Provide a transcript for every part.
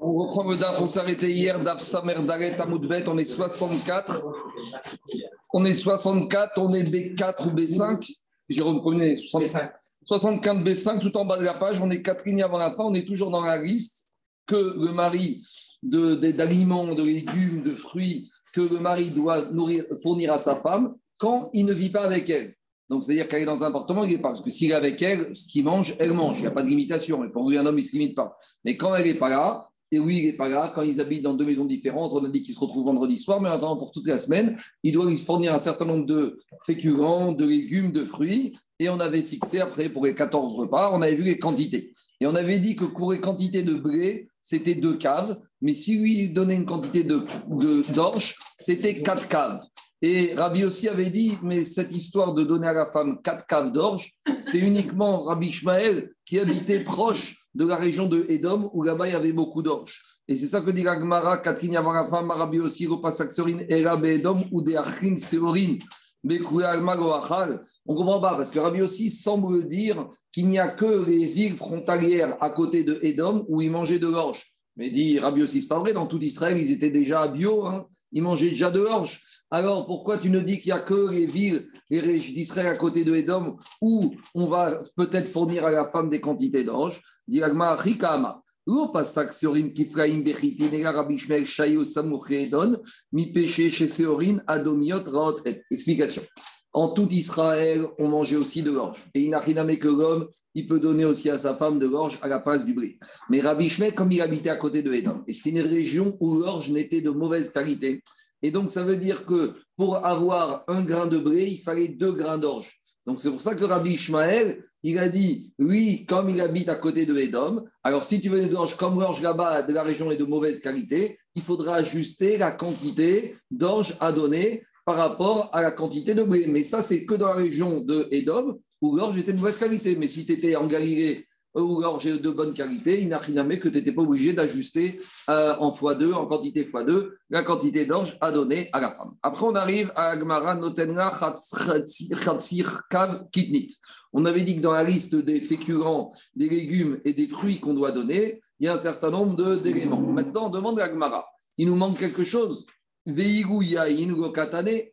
On reprend le DAF, on s'est arrêté hier, DAF Samer Daret Amoudbet, on est 64. On est 64, on est B4 ou B5. Jérôme Communet, 65. 75 B5, tout en bas de la page, on est quatre lignes avant la fin, on est toujours dans la liste que le mari d'aliments, de, légumes, de fruits, que le mari doit nourrir, fournir à sa femme quand il ne vit pas avec elle. Donc, c'est-à-dire qu'elle est dans un appartement, il n'est pas. Parce que s'il est avec elle, ce qu'il mange, elle mange. Il n'y a pas de limitation. Et pour lui, un homme, il ne se limite pas. Mais quand elle n'est pas là, et lui, il n'est pas là, quand ils habitent dans deux maisons différentes, on a dit qu'ils se retrouvent vendredi soir, mais maintenant, pour toute la semaine, il doit lui fournir un certain nombre de féculents, de légumes, de fruits. Et on avait fixé après, pour les 14 repas, on avait vu les quantités. Et on avait dit que pour les quantités de blé, c'était deux caves. Mais si lui donnait une quantité d'orge, c'était quatre caves. Et Rabbi aussi avait dit, mais cette histoire de donner à la femme quatre caves d'orge, c'est uniquement Rabbi Ishmael qui habitait proche de la région de Edom, où là-bas il y avait beaucoup d'orge. Et c'est ça que dit Gagmara, Catherine femme, Rabbi aussi, Ropasaxorin, Erabe Edom, ou des Achrin Seorin. On comprend pas, parce que Rabbi aussi semble dire qu'il n'y a que les villes frontalières à côté de Edom où ils mangeaient de l'orge. Mais dit Rabbi aussi, c'est pas vrai, dans tout Israël, ils étaient déjà bio, hein. ils mangeaient déjà de l'orge. Alors pourquoi tu ne dis qu'il n'y a que les villes, les régions d'Israël à côté de Edom où on va peut-être fournir à la femme des quantités d'anges? Diragma Rikama. Explication. En tout Israël, on mangeait aussi de l'orge. Et il n'a rien à que l'homme, il peut donner aussi à sa femme de l'orge à la place du blé. Mais Rabbi Shmek, comme il habitait à côté de Edom, et c'était une région où l'orge n'était de mauvaise qualité, et donc, ça veut dire que pour avoir un grain de blé, il fallait deux grains d'orge. Donc, c'est pour ça que Rabbi Ishmael, il a dit, oui, comme il habite à côté de Edom, alors si tu veux des orge comme l'orge là-bas de la région est de mauvaise qualité, il faudra ajuster la quantité d'orge à donner par rapport à la quantité de blé. Mais ça, c'est que dans la région de Edom où l'orge était de mauvaise qualité. Mais si tu étais en Galilée ou l'orge de bonne qualité, il n'a rien à que tu n'étais pas obligé d'ajuster euh, en x2, en quantité x2, la quantité d'orge à donner à la femme. Après, on arrive à Agmara Notenna Chatzir Kav Kitnit. On avait dit que dans la liste des féculents, des légumes et des fruits qu'on doit donner, il y a un certain nombre d'éléments. Maintenant, on demande à Agmara. Il nous manque quelque chose. On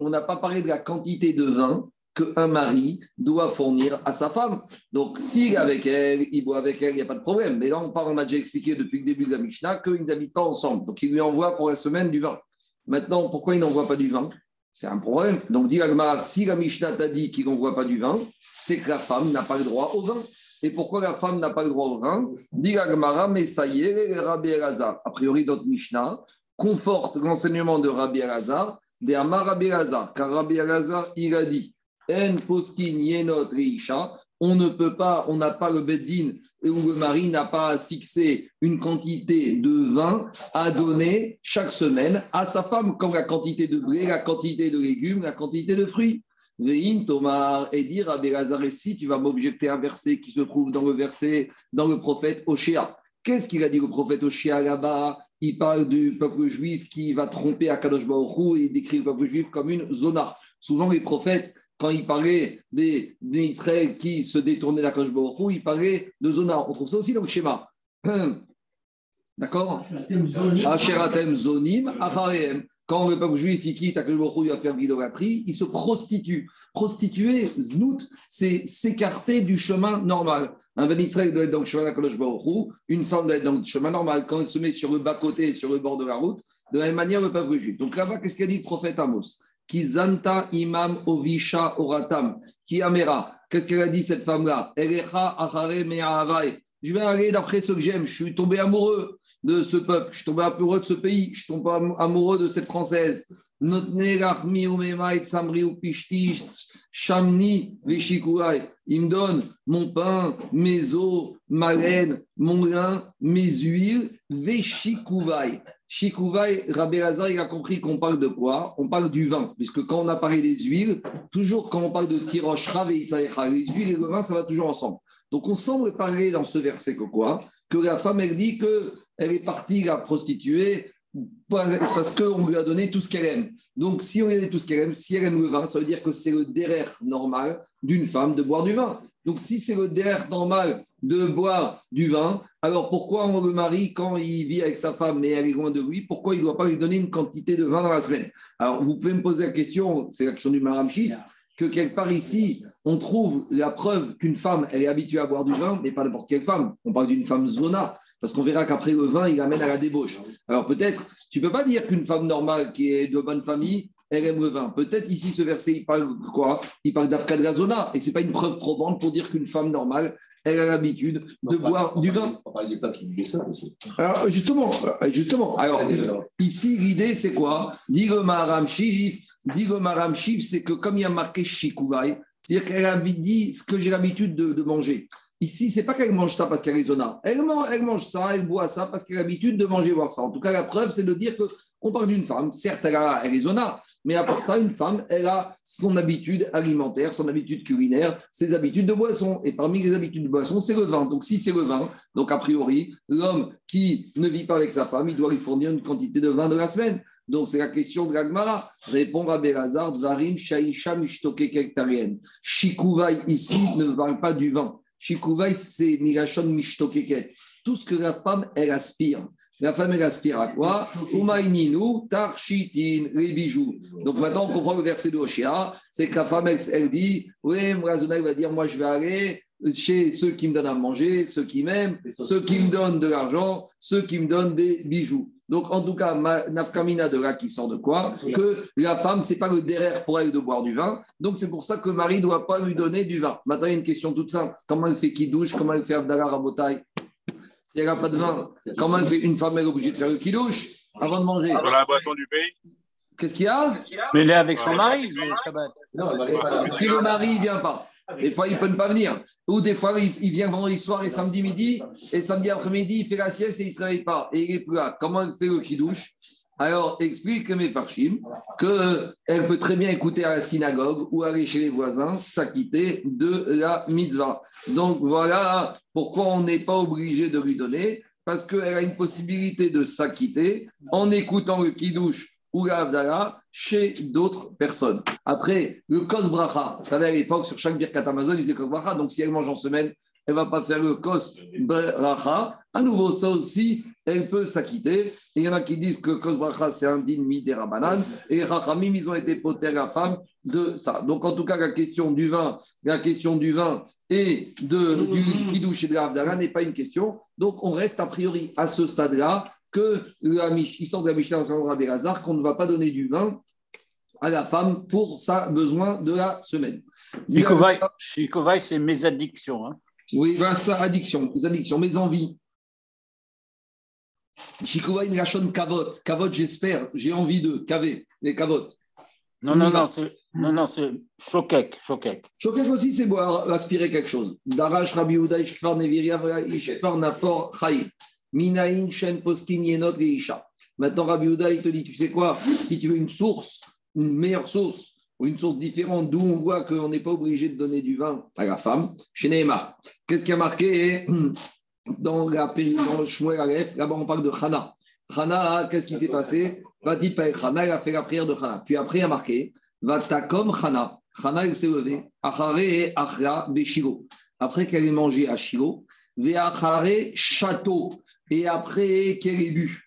n'a pas parlé de la quantité de vin qu'un mari doit fournir à sa femme. Donc, s'il est avec elle, il boit avec elle, il n'y a pas de problème. Mais là, on, parle, on a déjà expliqué depuis le début de la Mishnah qu'ils n'habitent pas ensemble. Donc, il lui envoie pour la semaine du vin. Maintenant, pourquoi il n'envoie pas du vin? C'est un problème. Donc, dit Agmara, si la Mishnah t'a dit qu'il n'envoie pas du vin, c'est que la femme n'a pas le droit au vin. Et pourquoi la femme n'a pas le droit au vin? Dit Agmara, mais ça y est, Rabbi Elazar, a priori, d'autres Mishnah, conforte l'enseignement de Rabbi Elazar, des Amar Rabbi Elazar, car Rabbi Elazar, il a dit en poskin yenot on ne peut pas, on n'a pas le beddin où le mari n'a pas fixé une quantité de vin à donner chaque semaine à sa femme, comme la quantité de blé, la quantité de légumes, la quantité de fruits. Vein Tomar et dire à si tu vas m'objecter un verset qui se trouve dans le verset, dans le prophète Oshéa. Qu'est-ce qu'il a dit le prophète Oshéa là-bas? Il parle du peuple juif qui va tromper à Kadosh Baruch et il décrit le peuple juif comme une zona. Souvent, les prophètes, quand il parlait des, Israël qui se détournaient d'Akadosh Baruch il parlait de Zona. On trouve ça aussi dans le schéma. D'accord? Asheratem Zonim, Achareem. Quand le peuple juif il quitte Akadosh Baruch il va faire l'idolâtrie, il se prostitue. Prostituer, Znout, c'est s'écarter du chemin normal. Un ben Israël doit être dans le chemin d'Akadosh Baruch une femme doit être dans le chemin normal. Quand elle se met sur le bas-côté, sur le bord de la route, de la même manière le peuple juif. Donc là-bas, qu'est-ce qu'a dit le prophète Amos? Qui zanta imam ovisha oratam, qui amera. Qu'est-ce qu'elle a dit cette femme-là? Je vais aller d'après ce que j'aime. Je suis tombé amoureux de ce peuple. Je suis tombé amoureux de ce pays. Je suis tombé amoureux de cette française. Il me donne mon pain, mes eaux, ma laine, mon lin, mes huiles, Veshikuvai. Shikuvai, Rabbi Lazar, il a compris qu'on parle de quoi? On parle du vin, puisque quand on a parlé des huiles, toujours quand on parle de Tirosh et les huiles et le vin, ça va toujours ensemble. Donc on semble parler dans ce verset que quoi? Que la femme, elle dit qu'elle est partie la prostituée parce qu'on lui a donné tout ce qu'elle aime. Donc, si on lui a donné tout ce qu'elle aime, si elle aime le vin, ça veut dire que c'est le derrière normal d'une femme de boire du vin. Donc, si c'est le derrière normal de boire du vin. Alors pourquoi on le marie quand il vit avec sa femme mais elle est loin de lui? Pourquoi il ne doit pas lui donner une quantité de vin dans la semaine? Alors vous pouvez me poser la question, c'est la question du Maram que quelque part ici, on trouve la preuve qu'une femme, elle est habituée à boire du vin, mais pas n'importe quelle femme. On parle d'une femme zona, parce qu'on verra qu'après le vin, il amène à la débauche. Alors peut-être, tu ne peux pas dire qu'une femme normale qui est de bonne famille, elle aime le vin. Peut-être ici, ce verset, il parle quoi? Il parle d'Afka de la zona, et ce n'est pas une preuve probante pour dire qu'une femme normale, elle a l'habitude de boire du vin. On parle des femmes qui vivent ça aussi. Alors justement, justement. Alors ici, l'idée, c'est quoi? Dit le Maharam Shif, dit le Maharam Shif, c'est que comme il y a marqué Shikouvaï, c'est-à-dire qu'elle a dit ce que j'ai l'habitude de, de manger. Ici, c'est pas qu'elle mange ça parce qu'elle est zona. Elle mange, ça, elle boit ça parce qu'elle a l'habitude de manger voir ça. En tout cas, la preuve, c'est de dire que on parle d'une femme, certes, elle, a, elle est zona, mais à part ça, une femme, elle a son habitude alimentaire, son habitude culinaire, ses habitudes de boisson. Et parmi les habitudes de boisson, c'est le vin. Donc, si c'est le vin, donc a priori, l'homme qui ne vit pas avec sa femme, il doit lui fournir une quantité de vin de la semaine. Donc, c'est la question de l'Agmara. Répond à Berazard, Varim, Shaisha, Mishtoke, Kektarienne. Shikouvaï, ici, ne parle pas du vin. Shikouvaï, c'est Migashon, Mishtokeket. Tout ce que la femme, elle aspire. La femme, elle aspire à quoi? Umaininu, les bijoux. Donc maintenant, on comprend le verset de Oshia, c'est que la femme, elle, dit Oui, Mrazona, va dire Moi, je vais aller chez ceux qui me donnent à manger, ceux qui m'aiment, ceux qui me donnent de l'argent, ceux qui me donnent des bijoux. Donc, en tout cas, Nafkamina de là qui sort de quoi Que la femme, c'est pas le derrière pour elle de boire du vin. Donc, c'est pour ça que Marie ne doit pas lui donner du vin. Maintenant, il y a une question toute simple. Comment elle fait qui douche? Comment elle fait Abdallah Rabotai? Il n'y a pas de vin, comment elle fait une femme est obligée de faire le kidouche avant de manger? Dans la boisson du pays. Qu'est-ce qu'il y a? Mais elle est avec son mari, le Shabbat. Si le mari ne vient pas, des fois il ne peut pas venir. Ou des fois il, vient vendredi soir et samedi midi, et samedi après-midi il fait la sieste et il ne se réveille pas. Et il n'est plus là. Comment elle fait le kidouche alors, explique mes farchim qu'elle peut très bien écouter à la synagogue ou aller chez les voisins s'acquitter de la mitzvah. Donc, voilà pourquoi on n'est pas obligé de lui donner, parce qu'elle a une possibilité de s'acquitter en écoutant le kiddush ou l'avdala chez d'autres personnes. Après, le kos bracha, vous savez, à l'époque, sur chaque birkat Amazon, il disait kos bracha, donc si elle mange en semaine, elle ne va pas faire le kos bracha. À nouveau, ça aussi, elle peut s'acquitter. Il y en a qui disent que kos bracha, c'est un din des rabanan. Et rachamim, ils ont été potés à la femme de ça. Donc, en tout cas, la question du vin, la question du vin et de, du kidouche et de l'avdala n'est pas une question. Donc, on reste a priori à ce stade-là que la, il sort de la Mishnah Rabbi qu'on ne va pas donner du vin à la femme pour sa besoin de la semaine. Chikovaï, c'est mes addictions. Hein. Oui, ben ça, addiction, mes addictions, mes envies. Chikouvaï Milachon Kavot. Kavot, j'espère, j'ai envie de caver, les Kavot. Non, non, non, c'est, non, non, c'est Chokek. Chokek. Chokek aussi, c'est boire, aspirer quelque chose. Darash, Rabbi Uda, Ishkfar, Neviria, Ishkfar, Nafor, Chaï. Minaïn, Shen, Poskin, Yenot, Geisha. Maintenant, Rabbi Uda, il te dit, tu sais quoi Si tu veux une source, une meilleure source, ou une source différente d'où on voit qu'on n'est pas obligé de donner du vin à la femme, chez. Qu'est-ce qui a marqué dans, la, dans Shmuel Aleph Là-bas, on parle de Hana. Hana, qu'est-ce qui s'est passé? Va dire Hana, il a fait la prière de Hana. Puis après, il a marqué Va comme Hana. Hana, il s'est levé. Achare et Achra Beshiro. Après qu'elle ait mangé à Shiro. Ve'achare Château. Et après qu'elle ait bu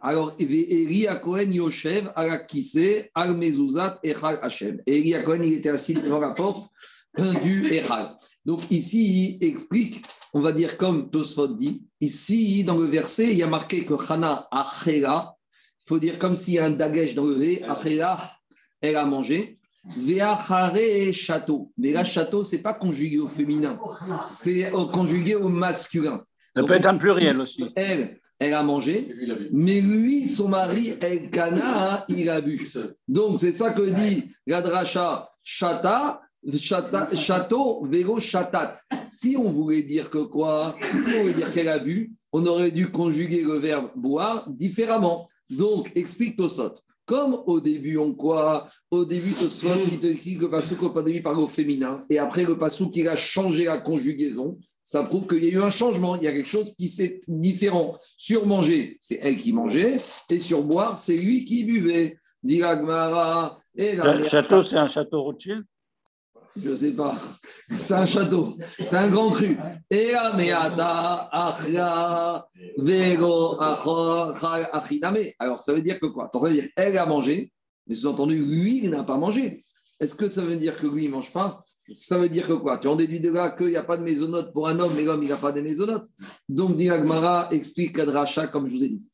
alors, Eli Cohen Yoshev Arakise Al Mezuzat Echal Hashem. Eli Cohen, il était assis devant la porte du Echal. Donc ici, il explique, on va dire comme Tosfot dit, ici, dans le verset, il y a marqué que Chana Achela, il faut dire comme s'il y a un dagesh dans le V, Achela, elle a mangé. Veachare château. Mais là, château, c'est pas conjugué au féminin, c'est conjugué au masculin. Ça peut être un pluriel aussi. Elle, elle a mangé, mais lui, son mari, El Kana, il a bu. Donc, c'est ça que dit Gadracha Chata, château, vélo, chatat. Si on voulait dire que quoi Si on voulait dire qu'elle a bu, on aurait dû conjuguer le verbe boire différemment. Donc, explique Tosot. Comme au début, on quoi Au début, Tosot, il te dit que le pasouk au début parle au féminin, et après le pasouk, il a changé la conjugaison ça prouve qu'il y a eu un changement. Il y a quelque chose qui s'est différent. Sur manger, c'est elle qui mangeait, et sur boire, c'est lui qui buvait. Le château, c'est un château Rothschild? Je ne sais pas. C'est un château. C'est un grand cru. Et Alors, ça veut dire que quoi? Tu dire, elle a mangé, mais sous-entendu, lui, il n'a pas mangé. Est-ce que ça veut dire que lui, il ne mange pas? Ça veut dire que quoi? Tu en déduis de là qu'il n'y a pas de maisonnote pour un homme, mais l'homme, il n'a pas de maisonnote. Donc, Diragmara explique Kadracha, comme je vous ai dit.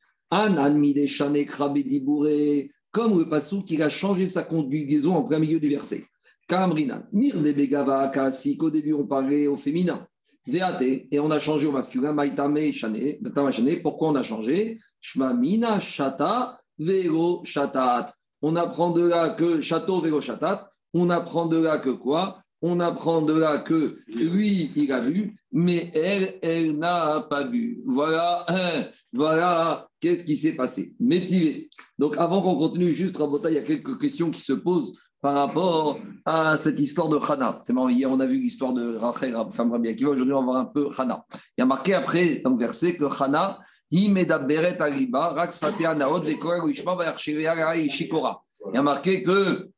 Comme le passou qui a changé sa conjugaison en plein milieu du verset. Kamrina, Mir de Begava, Kasi, qu'au début on parlait au féminin. VAT, et on a changé au masculin, Maitame, Chane, Pourquoi on a changé? Shma Mina, Shata, Vero, Shatat. On apprend de là que château, Vero, Shatat. On apprend de là que quoi? On apprend de là que lui, il a vu, mais elle, elle n'a pas vu. Voilà, hein, voilà, qu'est-ce qui s'est passé Métivé. Donc avant qu'on continue, juste, Rabota, il y a quelques questions qui se posent par rapport à cette histoire de Hana. C'est marrant, hier on a vu l'histoire de Rachel, femme Rabbi Akiva, aujourd'hui on va voir un peu Hana. Il y a marqué après dans le verset que Hana, il y a marqué que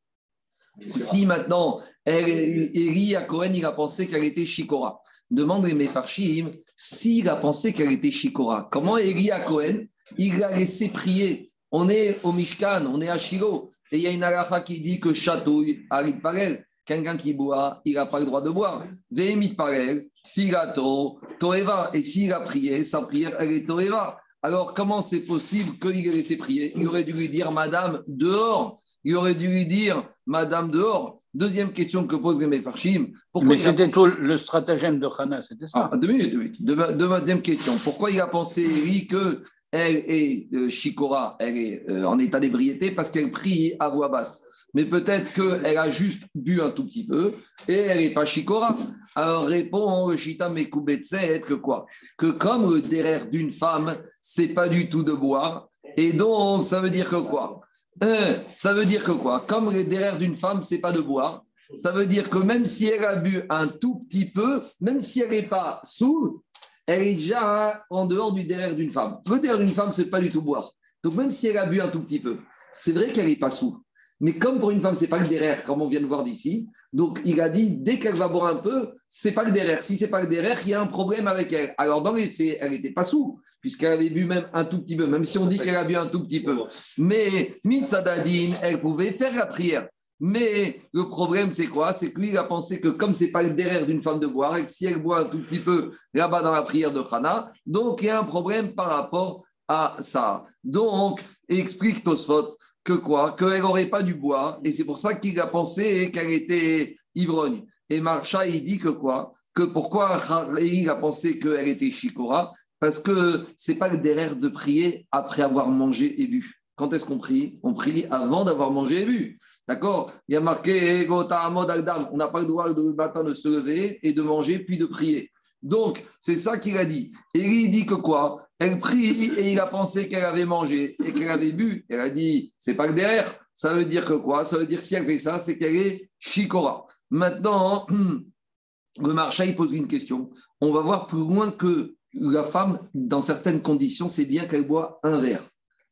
si maintenant Eli à Cohen, il a pensé qu'elle était Shikora. Demande les Mefarshim s'il a pensé qu'elle était Shikora. Comment Eli à Cohen, il l'a laissé prier? On est au Mishkan, on est à Shiloh. Et il y a une halakha qui dit que chatouille, arit parel, quelqu'un qui boit, il n'a pas le droit de boire. Vehemit parel, figato, toeva. Et s'il a prié, sa prière, elle est toeva. Alors, comment c'est possible qu'il ait laissé prier? Il aurait dû lui dire Madame dehors. Il aurait dû lui dire Madame dehors. Deuxième question que pose Rémé Farshim. Mais c'était tout le stratagème de Hana, c'était ça. Ah, deux minutes, deux minutes. Deuxième question. Pourquoi il a pensé, lui, que elle est euh, Shikora, elle est euh, en état d'ébriété parce qu'elle prie à voix basse? Mais peut-être qu'elle a juste bu un tout petit peu et elle n'est pas Shikora. Alors répond le Shita Mekubetset que quoi? Que comme le derrière d'une femme, c'est pas du tout de boire. Et donc, ça veut dire que quoi? Euh, Ça veut dire que quoi? Comme le derrière d'une femme, c'est pas de boire. Ça veut dire que même si elle a bu un tout petit peu, même si elle n'est pas sous, elle est déjà en dehors du derrière d'une femme. Le derrière d'une femme, c'est pas du tout boire. Donc même si elle a bu un tout petit peu, c'est vrai qu'elle n'est pas sous. Mais comme pour une femme, c'est pas le derrière, comme on vient de voir d'ici, donc il a dit dès qu'elle va boire un peu, c'est pas le derrière. Si c'est pas le derrière, il y a un problème avec elle. Alors dans les faits, elle n'était pas sous, puisqu'elle avait bu même un tout petit peu, même si on dit qu'elle a bu un tout petit peu. Mais Mitzadadine, elle pouvait faire la prière. Mais le problème, c'est quoi? C'est que lui, il a pensé que comme c'est pas le derrière d'une femme de boire, et que si elle boit un tout petit peu là-bas dans la prière de Khana, donc il y a un problème par rapport à ça. Donc, explique Tosfot que quoi? Qu'elle n'aurait pas dû boire, et c'est pour ça qu'il a pensé qu'elle était ivrogne. Et Marcha, il dit que quoi? Que pourquoi il a pensé qu'elle était Shikora? Parce que c'est pas le derrière de prier après avoir mangé et bu. Quand est-ce qu'on prie? On prie avant d'avoir mangé et bu. D'accord? Il y a marqué On n'a pas le droit de matin de se lever et de manger puis de prier. Donc, c'est ça qu'il a dit. Et il dit que quoi? Elle prie et il a pensé qu'elle avait mangé et qu'elle avait bu. Elle a dit c'est pas que derrière. Ça veut dire que quoi? Ça veut dire si elle fait ça, c'est qu'elle est chikora. Maintenant, le marché il pose une question. On va voir plus loin que la femme, dans certaines conditions, c'est bien qu'elle boit un verre.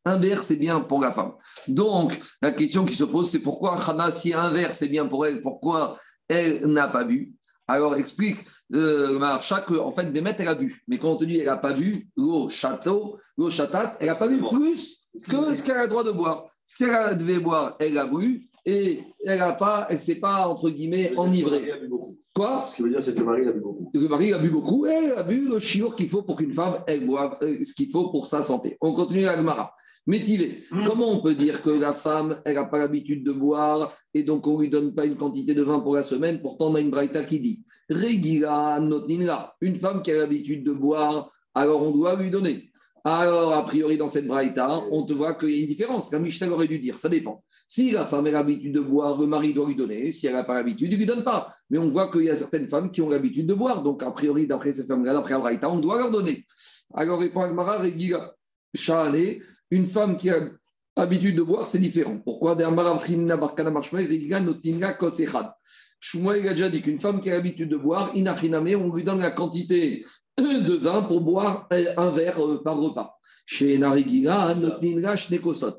Un verre, c'est bien pour la femme. Donc, la question qui se pose, c'est pourquoi Hana, si un verre, c'est bien pour elle, pourquoi elle n'a pas bu? Alors, explique euh, Marcha que, en fait, Bémet, elle a bu. Mais quand on te dit elle n'a pas bu, l'eau château, l'eau chatate, elle n'a pas bu plus que ce qu'elle a le droit de boire. Ce qu'elle devait boire, elle a bu et elle n'a pas, elle s'est pas, entre guillemets, enivrée. Quoi? Ce qui veut dire, c'est que le mari a bu beaucoup. Le mari a bu beaucoup et elle a bu le chiour qu'il faut pour qu'une femme, elle boive euh, ce qu'il faut pour sa santé. On continue à Gemara. Métivé, hmm. comment on peut dire que la femme, elle n'a pas l'habitude de boire et donc on ne lui donne pas une quantité de vin pour la semaine? Pourtant, on a une braïta qui dit Regila notninla, une femme qui a l'habitude de boire, alors on doit lui donner. Alors, a priori, dans cette braïta, on te voit qu'il y a une différence. La Mishnah aurait dû dire, ça dépend. Si la femme a l'habitude de boire, le mari doit lui donner. Si elle n'a pas l'habitude, il ne lui donne pas. Mais on voit qu'il y a certaines femmes qui ont l'habitude de boire. Donc, a priori, d'après ces femmes-là, d'après la braïta, on doit leur donner. Alors, répond Agmara, Regila, Shahane, une femme qui a l'habitude de boire, c'est différent. Pourquoi? Shmuel a déjà dit qu'une femme qui a l'habitude de boire, on lui donne la quantité de vin pour boire un verre euh, par repas. Chez Narigila,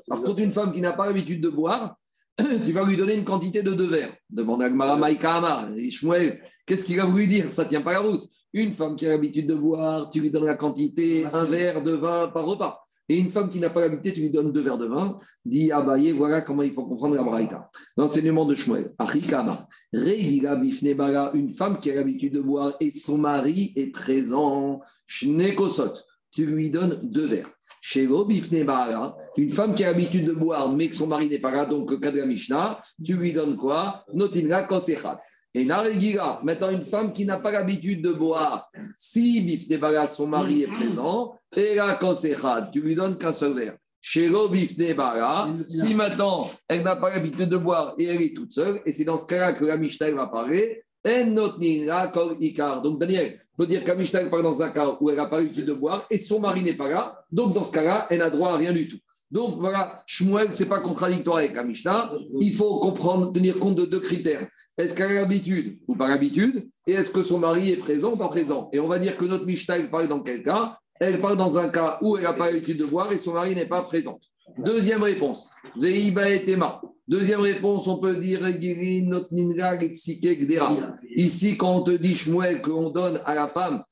Par contre, une femme qui n'a pas l'habitude de boire, tu vas lui donner une quantité de deux verres. Demande à Gmara Maïka Shmuel, qu'est-ce qu'il va voulu dire? Ça ne tient pas la route. Une femme qui a l'habitude de boire, tu lui donnes la quantité, un verre de vin par repas. Et une femme qui n'a pas l'habitude, tu lui donnes deux verres de vin. Dit Abaye, voilà comment il faut comprendre la Braïta. L'enseignement de Shmuel. Achikama. Une femme qui a l'habitude de boire et son mari est présent. Shnekosot. Tu lui donnes deux verres. Chez une femme qui a l'habitude de boire, mais que son mari n'est pas là, donc Kadra Mishnah, tu lui donnes quoi? Notinra Kosechat. Et Naregira, maintenant une femme qui n'a pas l'habitude de boire, si Bifnebara, son mari est présent, et Kosechat, tu lui donnes qu'un seul verre. Chez si maintenant elle n'a pas l'habitude de boire et elle est toute seule, et c'est dans ce cas-là que la Mishnah va parler, donc Daniel, faut dire parle dans un cas où elle n'a pas l'habitude de boire et son mari n'est pas là. Donc dans ce cas-là, elle n'a droit à rien du tout. Donc voilà, Shmuel, ce n'est pas contradictoire avec Amishta. Il faut comprendre, tenir compte de deux critères. Est-ce qu'elle a l'habitude ou pas l'habitude? Et est-ce que son mari est présent ou pas présent? Et on va dire que notre Mishnah, elle parle dans quel cas? Elle parle dans un cas où elle n'a pas l'habitude de boire et son mari n'est pas présent. Deuxième réponse. Zeiba et Tema. Deuxième réponse, on peut dire Ici, quand on te dit Shmuel qu'on donne à la femme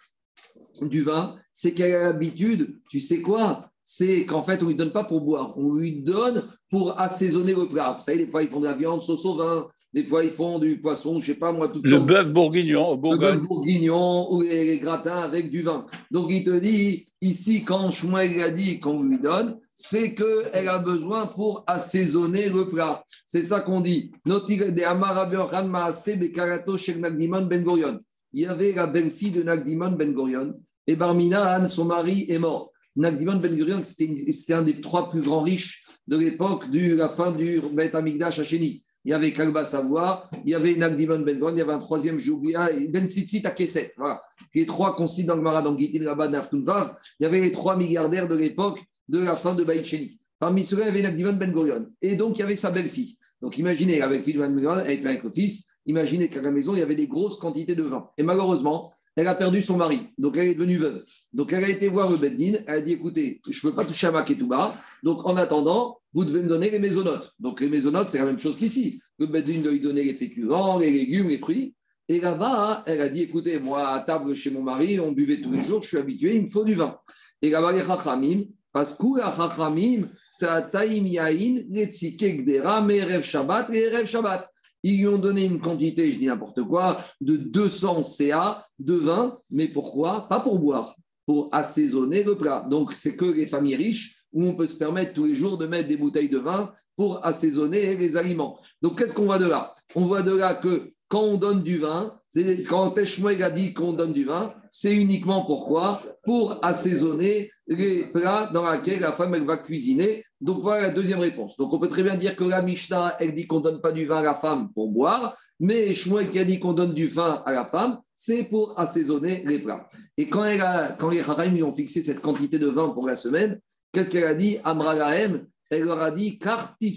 du vin, c'est qu'elle a l'habitude, tu sais quoi? C'est qu'en fait, on ne lui donne pas pour boire, on lui donne pour assaisonner le plat. Vous savez, des fois, ils font de la viande sauce au vin, des fois, ils font du poisson, je ne sais pas moi, tout Le bœuf bourguignon, Le bœuf bourguignon ou les, gratins avec du vin. Donc, il te dit, ici, quand Shmuel a dit qu'on lui donne, c'est qu'elle a besoin pour assaisonner le plat. C'est ça qu'on dit. Ben il y avait la belle-fille de Nagdimon Ben Gorion et Barminan, son mari, est mort. Nagdimon Ben Gorion, c'était un des trois plus grands riches de l'époque de la fin du Beth Amigdash à Chéni. Il y avait Kalba Savoie, il y avait Nagdimon Ben Gorion, il y avait un troisième, ah, Ben Tzitzit à Kesset. Voilà. Les trois qu'on cite dans le Mara, dans Gitil Il y avait les trois milliardaires de l'époque de la fin de Baïcheni. Parmi ceux-là, il y avait Nagdivan Ben Gurion. Et donc, il y avait sa belle-fille. Donc, imaginez, la belle-fille de Ben Gurion, avec le fils. Imaginez qu'à la maison, il y avait des grosses quantités de vin. Et malheureusement, elle a perdu son mari. Donc, elle est devenue veuve. Donc, elle a été voir le Beddin. Elle a dit écoutez, je ne veux pas toucher à ma ketouba. Donc, en attendant, vous devez me donner les maisonnotes. Donc, les maisonnotes, c'est la même chose qu'ici. Le Beddin doit lui donner les féculents, les légumes, les fruits. Et là-bas, elle a dit écoutez, moi, à table chez mon mari, on buvait tous les jours, je suis habitué, il me faut du vin. Et là-bas, les Chachamim, parce que la Chachamim, c'est Taïm Yain, Shabbat et Erev Shabbat. Ils lui ont donné une quantité, je dis n'importe quoi, de 200 CA de vin, mais pourquoi? Pas pour boire, pour assaisonner le plat. Donc, c'est que les familles riches où on peut se permettre tous les jours de mettre des bouteilles de vin pour assaisonner les aliments. Donc, qu'est-ce qu'on voit de là? On voit de là que quand on donne du vin, quand Teshmuel a dit qu'on donne du vin, c'est uniquement pourquoi? Pour assaisonner les plats dans lesquels la femme va cuisiner. Donc voilà la deuxième réponse. Donc on peut très bien dire que la Mishnah, elle dit qu'on ne donne pas du vin à la femme pour boire, mais Shmuel qui a dit qu'on donne du vin à la femme, c'est pour assaisonner les plats. Et quand, elle a, quand les Haraim lui ont fixé cette quantité de vin pour la semaine, qu'est-ce qu'elle a dit? Amragahem, elle leur a dit Kartif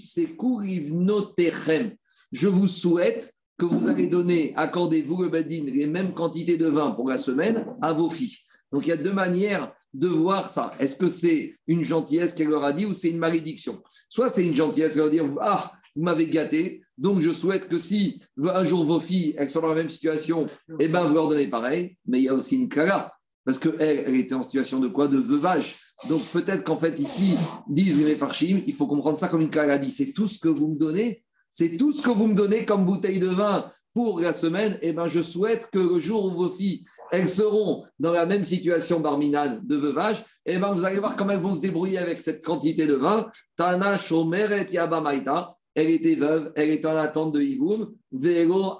Je vous souhaite que vous allez donner, accordez-vous le badin, les mêmes quantités de vin pour la semaine à vos filles. Donc il y a deux manières de voir ça. Est-ce que c'est une gentillesse qu'elle leur a dit ou c'est une malédiction? Soit c'est une gentillesse, elle va dire Ah, vous m'avez gâté, donc je souhaite que si un jour vos filles elles sont dans la même situation, eh ben vous leur donnez pareil. Mais il y a aussi une clara, parce qu'elle, elle était en situation de quoi? De veuvage. Donc peut-être qu'en fait ici, disent les Farshim, il faut comprendre ça comme une clara dit c'est tout ce que vous me donnez c'est tout ce que vous me donnez comme bouteille de vin pour la semaine, eh ben je souhaite que le jour où vos filles, elles seront dans la même situation barminane de veuvage, eh ben vous allez voir comment elles vont se débrouiller avec cette quantité de vin. Tana Shomeret Yabamaita, elle était veuve, elle était en attente de Hiboum,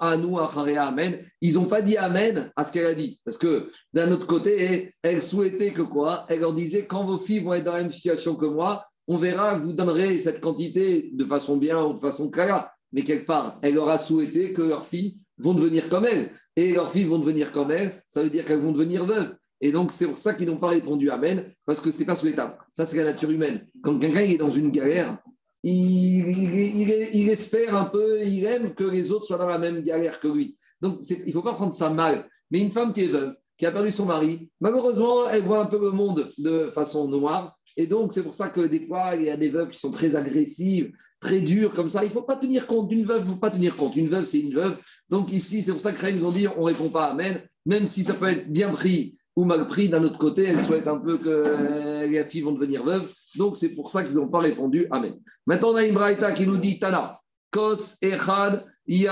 Anu Amen. Ils n'ont pas dit Amen à ce qu'elle a dit, parce que d'un autre côté, elle souhaitait que quoi? Elle leur disait quand vos filles vont être dans la même situation que moi, on verra, vous donnerez cette quantité de façon bien ou de façon claire, mais quelque part, elle aura souhaité que leurs filles vont devenir comme elle. Et leurs filles vont devenir comme elle, ça veut dire qu'elles vont devenir veuves. Et donc, c'est pour ça qu'ils n'ont pas répondu Amen, parce que ce n'est pas souhaitable. Ça, c'est la nature humaine. Quand quelqu'un est dans une galère, il, espère un peu, il aime que les autres soient dans la même galère que lui. Donc, il ne faut pas prendre ça mal. Mais une femme qui est veuve, qui a perdu son mari, malheureusement, elle voit un peu le monde de façon noire Et donc, c'est pour ça que des fois, il y a des veuves qui sont très agressives, très dures, comme ça. Il ne faut pas tenir compte d'une veuve, il ne faut pas tenir compte. Une veuve, c'est une veuve. Donc, ici, c'est pour ça que nous ont dit on ne répond pas Amen, même si ça peut être bien pris ou mal pris. D'un autre côté, elles souhaitent un peu que les filles vont devenir veuves. Donc, c'est pour ça qu'ils n'ont pas répondu Amen. Maintenant, on a une braïta qui nous dit Tana, Kos Echad,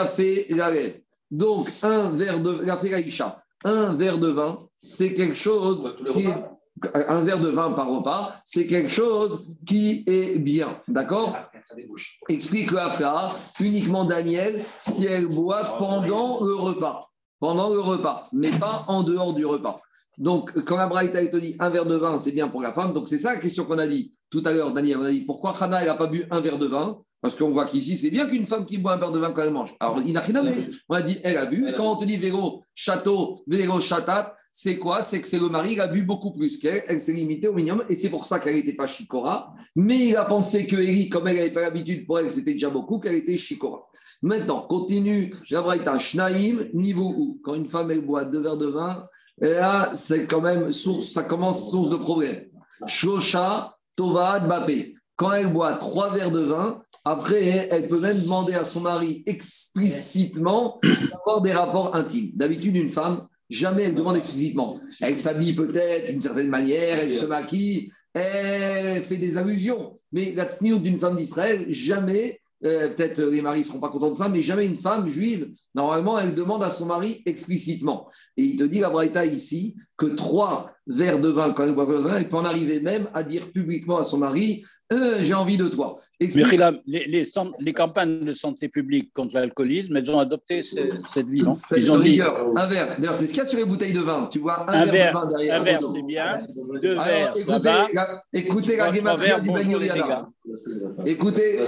fait Garev. Donc, un verre de, la un verre de vin, c'est quelque chose qui un verre de vin par repas, c'est quelque chose qui est bien. D'accord? Explique Afra, uniquement Daniel, si elle boit pendant le repas. Pendant le repas, mais pas en dehors du repas. Donc, quand la Braïta te dit un verre de vin, c'est bien pour la femme. Donc, c'est ça la question qu'on a dit tout à l'heure, Daniel. On a dit pourquoi Hana n'a pas bu un verre de vin? Parce qu'on voit qu'ici, c'est bien qu'une femme qui boit un verre de vin quand elle mange. Alors, il n'a rien à On a dit, elle a bu. Et quand on te dit vélo, château, vélo, chatat, c'est quoi? C'est que c'est le mari qui a bu beaucoup plus qu'elle. Elle s'est limitée au minimum. Et c'est pour ça qu'elle n'était pas chikora. Mais il a pensé que Eli, comme elle n'avait pas l'habitude, pour elle, c'était déjà beaucoup, qu'elle était chikora. Maintenant, continue. Jabraïta, Shnaim, niveau où Quand une femme, elle boit deux verres de vin, là, c'est quand même source, ça commence source de problème. Shosha, Tova, Bapé. Quand elle boit trois verres de vin, après, elle peut même demander à son mari explicitement d'avoir des rapports intimes. D'habitude, une femme, jamais elle demande explicitement. Elle s'habille peut-être d'une certaine manière, elle se maquille, elle fait des allusions. Mais la d'une femme d'Israël, jamais euh, peut-être les maris ne seront pas contents de ça, mais jamais une femme juive, normalement, elle demande à son mari explicitement. Et il te dit, la Braïta ici, que trois verres de vin, quand elle boit le vin, elle peut en arriver même à dire publiquement à son mari euh, J'ai envie de toi. Mais les, les, campagnes de santé publique contre l'alcoolisme, elles ont adopté cette vision. Ils ont dit, un verre. D'ailleurs, c'est ce qu'il y a sur les bouteilles de vin. Tu vois, un, verre, de vin derrière. Un verre, c'est bien. Deux verres, ça va. Écoutez la guématria du Ben Écoutez.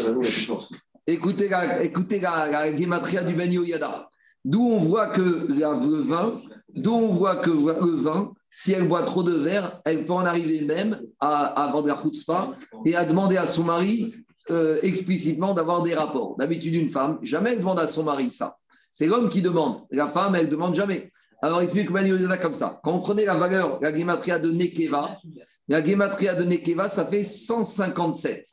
Écoutez la, écoutez la, du Ben Yada. D'où on voit que le vin, d'où on voit que le vin, si elle boit trop de verre, elle peut en arriver même à, avoir de la chutzpah et à demander à son mari euh, explicitement d'avoir des rapports. D'habitude, une femme, jamais elle demande à son mari ça. C'est l'homme qui demande. La femme, elle demande jamais. Alors, explique Yada comme ça. Quand on prenait la valeur, la gématria de Nekeva, la gématria de Nekeva, ça fait 157.